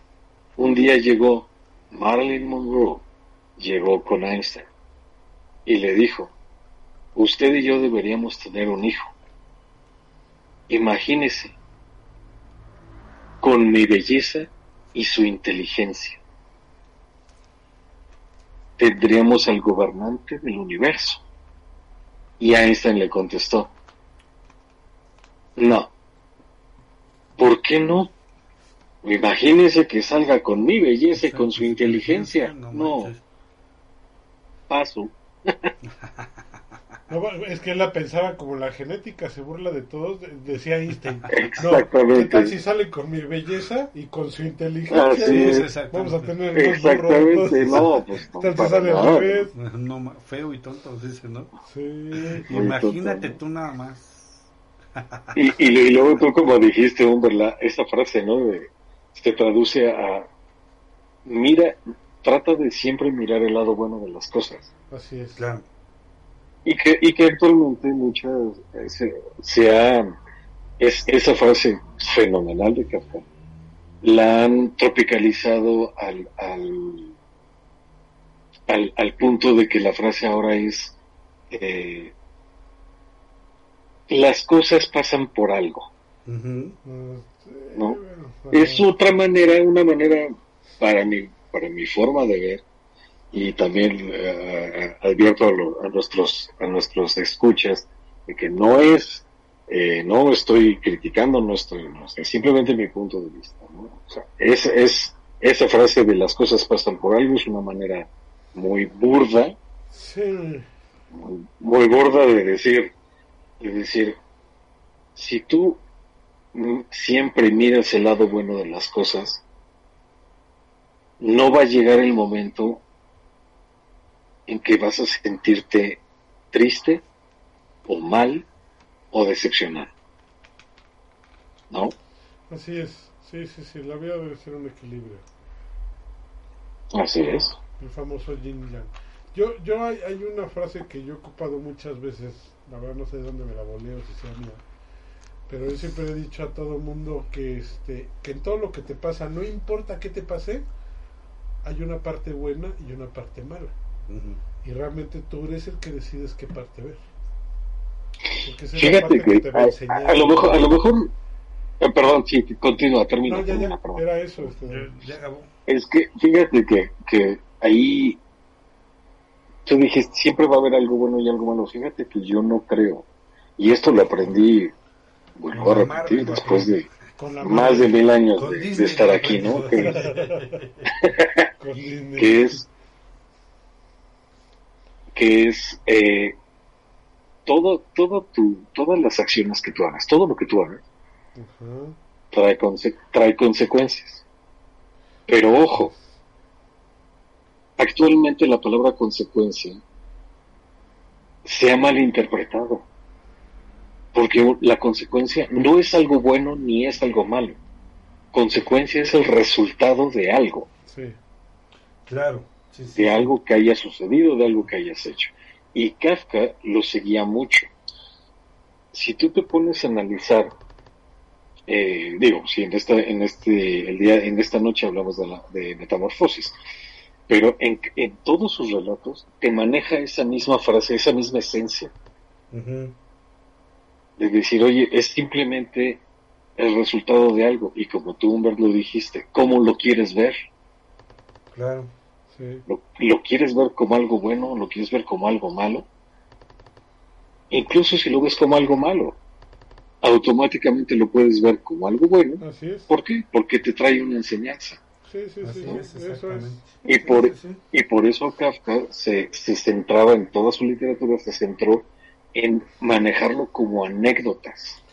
un día llegó Marilyn Monroe, llegó con Einstein y le dijo, usted y yo deberíamos tener un hijo. Imagínese, con mi belleza y su inteligencia. Tendríamos al gobernante del universo. Y Einstein le contestó, no. ¿Por qué no? Imagínese que salga con mi belleza y con su inteligencia. No, paso. No, es que él la pensaba como la genética se burla de todos, de- decía Einstein. No, ¿qué Exactamente. tal si sale con mi belleza y con su inteligencia? Así Y es. exactamente. Vamos a tener dos Exactamente, burros. no, pues no, ¿Qué tal si para sale al revés? No, feo y tonto, dice, ¿no? Sí. Imagínate tonto, tú nada más. Y, y, y luego tú como dijiste, Humber, la, esa frase, ¿no? De, se traduce a, mira, trata de siempre mirar el lado bueno de las cosas. Así es. Claro. Y que, y que actualmente muchas, se, se ha, es, esa frase fenomenal de Kafka, la han tropicalizado al, al, al, al punto de que la frase ahora es, eh, las cosas pasan por algo. Este, No. Es otra manera, una manera para mi, para mi forma de ver y también eh, advierto a, lo- a nuestros a nuestros escuchas de que no es eh, no estoy criticando, no estoy, no, es simplemente mi punto de vista. ¿no? O sea, es, es esa frase de las cosas pasan por algo es una manera muy burda, Sí. muy, muy burda de decir, de decir, si tú siempre miras el lado bueno de las cosas, no va a llegar el momento en que vas a sentirte triste o mal o decepcionado. ¿No? Así es. Sí, sí, sí. La vida debe ser un equilibrio. Así es. El famoso yin yang. Yo, yo hay, hay una frase que yo he ocupado muchas veces. La verdad no sé de dónde me la voleo, si sea mía. Pero yo siempre he dicho a todo mundo que este que en todo lo que te pasa, no importa qué te pase, hay una parte buena y una parte mala. Y realmente tú eres el que decides qué parte ver. Porque esa es la Fíjate parte que te va a a, enseñar. a lo mejor, a lo mejor, eh, perdón, sí, continúa, termina, No, ya, termina, ya, era eso. Este, Ya- ya acabó. Es que, fíjate que, que ahí tú dijiste, siempre va a haber algo bueno y algo malo. Fíjate que yo no creo. Y esto lo aprendí, vuelvo a repetir, Marvel, después de más de mil años de, estar aquí, ¿no? Que, es, que es, eh, todo, todo tu, todas las acciones que tú hagas, todo lo que tú hagas, trae, conse- trae consecuencias. Pero ojo, actualmente la palabra consecuencia se ha malinterpretado. Porque la consecuencia no es algo bueno ni es algo malo. Consecuencia es el resultado de algo, Sí. Claro. Sí, sí, de algo que haya sucedido, de algo que hayas hecho. Y Kafka lo seguía mucho. Si tú te pones a analizar, eh, digo, si en esta, en este, el día, en esta noche hablamos de, la, de metamorfosis, pero en, en todos sus relatos te maneja esa misma frase, esa misma esencia, de decir, oye, es simplemente el resultado de algo, y como tú, Humbert, lo dijiste, ¿cómo lo quieres ver? Claro. Sí. ¿Lo, lo quieres ver como algo bueno? ¿Lo quieres ver como algo malo? Incluso si lo ves como algo malo, automáticamente lo puedes ver como algo bueno. Así es. ¿Por qué? Porque te trae una enseñanza. Sí, sí, Así sí. es, Eso es. exactamente. Y por, Sí, sí, sí. y por eso Kafka se, se centraba en toda su literatura, se centró en manejarlo como anécdotas,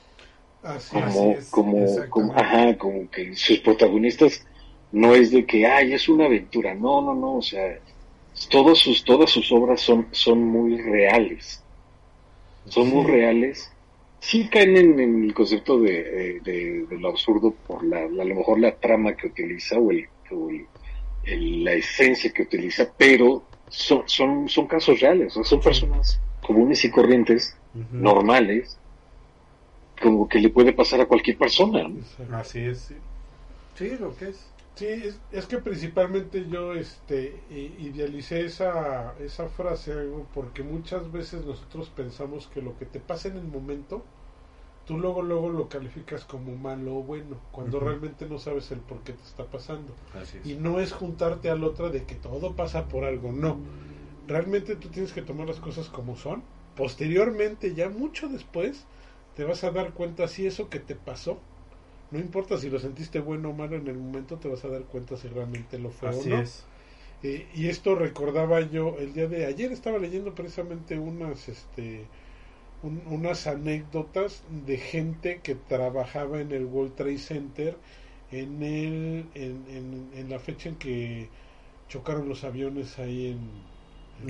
Así como, es. Así es, como, como, ajá, como que sus protagonistas no es de que, ay, es una aventura, no, no, no, o sea, todas sus, todas sus obras son, son muy reales, son muy reales, sí caen en, en el concepto de, de- de lo absurdo por la, la- a lo mejor la trama que utiliza o, el, o el- el- la esencia que utiliza, pero son, son, son casos reales, son personas comunes y corrientes, Ujú. normales, como que le puede pasar a cualquier persona. Así es, sí. Sí, lo que es. Sí, es, es que principalmente yo este idealicé esa, esa frase algo, porque muchas veces nosotros pensamos que lo que te pasa en el momento, tú luego luego lo calificas como malo o bueno, cuando realmente no sabes el por qué te está pasando. Así es. Y no es juntarte al otro de que todo pasa por algo, no. Realmente tú tienes que tomar las cosas como son. Posteriormente, ya mucho después, te vas a dar cuenta si eso que te pasó, no importa si lo sentiste bueno o malo en el momento, te vas a dar cuenta si realmente lo fue Así o no. es. Eh, y esto recordaba yo el día de ayer, estaba leyendo precisamente unas, este, un- unas anécdotas de gente que trabajaba en el World Trade Center en, el, en, en, en la fecha en que chocaron los aviones ahí en,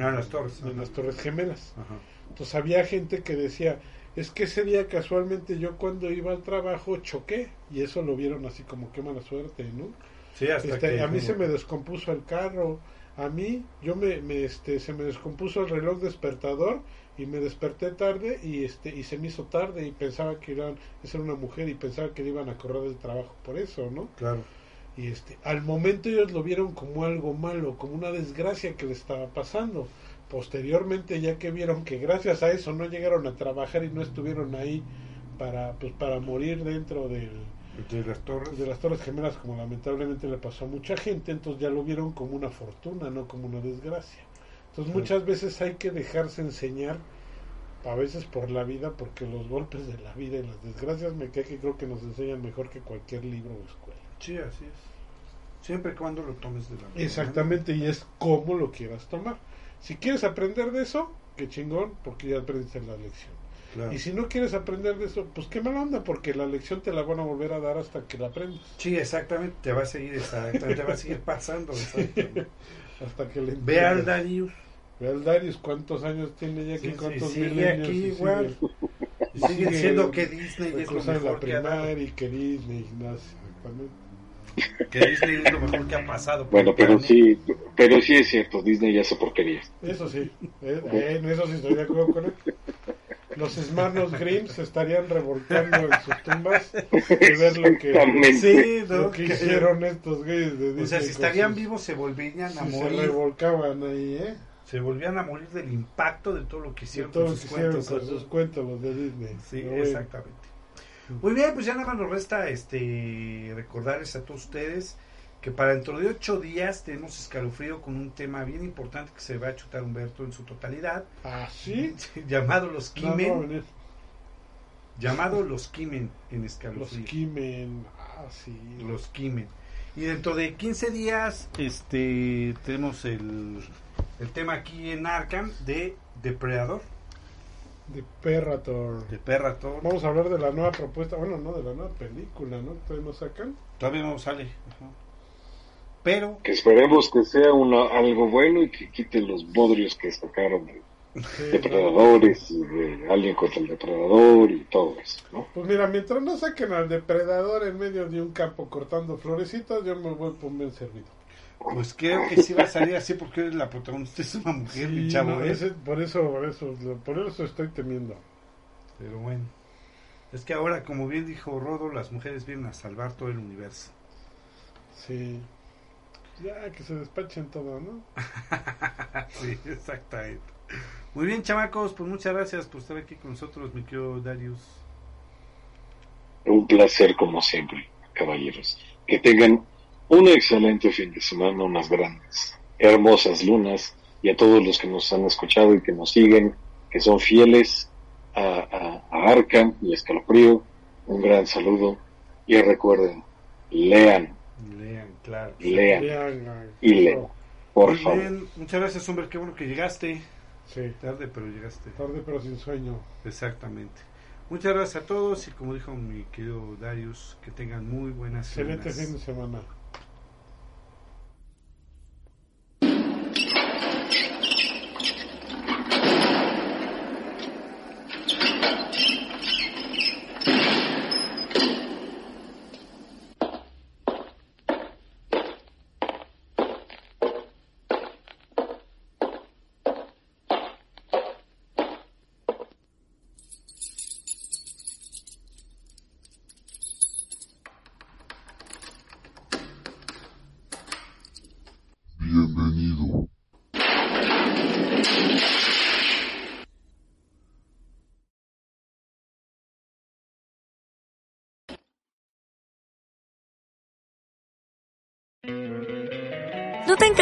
Ah, en las torres. en las Torres Gemelas. Ajá. Entonces había gente que decía, es que ese día casualmente yo cuando iba al trabajo choqué y eso lo vieron así como qué mala suerte, ¿no? Sí, hasta Este, que a mí como- se me descompuso el carro, a mí yo me, me, este se me descompuso el reloj despertador y me desperté tarde y este y se me hizo tarde y pensaba que iban esa era una mujer y pensaba que le iban a correr del trabajo por eso, ¿no? Claro. Y este, al momento ellos lo vieron como algo malo, como una desgracia que le estaba pasando. Posteriormente, ya que vieron que gracias a eso no llegaron a trabajar y no estuvieron ahí para, pues, para morir dentro del, De las torres. de las Torres Gemelas, como lamentablemente le pasó a mucha gente, entonces ya lo vieron como una fortuna, no como una desgracia. Entonces muchas veces hay que dejarse enseñar, a veces por la vida, porque los golpes de la vida y las desgracias me cae que creo que nos enseñan mejor que cualquier libro o escuela. Sí, así es. Siempre y cuando lo tomes de la mano. Exactamente, y es como lo quieras tomar. Si quieres aprender de eso, qué chingón, porque ya aprendiste la lección. Claro. Y si no quieres aprender de eso, pues qué mala onda, porque la lección te la van a volver a dar hasta que la aprendas. Sí, exactamente. Te va a seguir, exactamente, te va a seguir pasando. exactamente. Hasta que le Ve al. Darius. Ve al Darius, ¿cuántos años tiene ya Sí, aquí? sí, ¿Cuántos sigue milenios? aquí Y igual. sigue- Sigue sigue diciendo que Disney es lo mejor la que primaria y que Disney, Ignacio, exactamente. Que Disney es lo mejor que ha pasado. Bueno, pero sí, pero sí es cierto, Disney ya hace porquerías. Eso sí, eh, eh, en eso sí estoy de acuerdo con él. Los Smarnos Grimm se estarían revolcando en sus tumbas de ver lo que. Sí, ¿no? lo que hicieron estos güeyes de Disney. O sea, si estarían sus- vivos se volverían a si se morir. revolcaban ahí, ¿eh? Se volvían a morir del impacto de todo lo que hicieron todo con lo que sus hicieron cuentos. con sus cuentos, los de Disney. Sí, exactamente. Muy bien, pues ya nada más nos resta este recordarles a todos ustedes que para dentro de ocho días tenemos escalofrío con un tema bien importante que se va a chutar Humberto en su totalidad, ¿Ah, sí? llamado los No, Kimen, no, venir. llamado los Kimen en Los escalofrío. Kimen. Ah, sí. los Kimen. Y dentro de 15 días este tenemos el, el tema aquí en Arkham de Depredador, De Perrator. de Perrator. Vamos a hablar de la nueva propuesta. Bueno, no, de la nueva película, ¿no? Todavía no sacan. Todavía no sale. Ajá. Pero Que esperemos que sea una, algo bueno y que quite los bodrios que sacaron de Sí, depredadores y de Alien contra el depredador y todo eso, ¿no? Pues mira, mientras no saquen al depredador en medio de un campo cortando florecitas, yo me voy por bien servido. Pues creo que sí va a salir así porque eres la protagonista, es una mujer, mi chavo, no, ¿eh? ese- por eso, por eso, por eso estoy temiendo. Pero bueno. Es que ahora, como bien dijo Rodo, las mujeres vienen a salvar todo el universo. Sí. Ya, que se despachen todo, ¿no? sí, exactamente. Muy bien, chamacos, pues muchas gracias por estar aquí con nosotros, mi querido Darius. Un placer como siempre, caballeros. Que tengan un excelente fin de semana, unas grandes, hermosas lunas y a todos los que nos han escuchado y que nos siguen, que son fieles a, a, a Arkham y a Escalofrío, un gran saludo y recuerden, lean, Lean, claro. lean y lean, por Muy favor. bien, muchas gracias, hombre, qué bueno que llegaste. Sí, Tarde, pero llegaste. tarde pero sin sueño. Exactamente. Muchas gracias a todos y como dijo mi querido Darius, que tengan muy buenas Excelente semanas. fin de semana.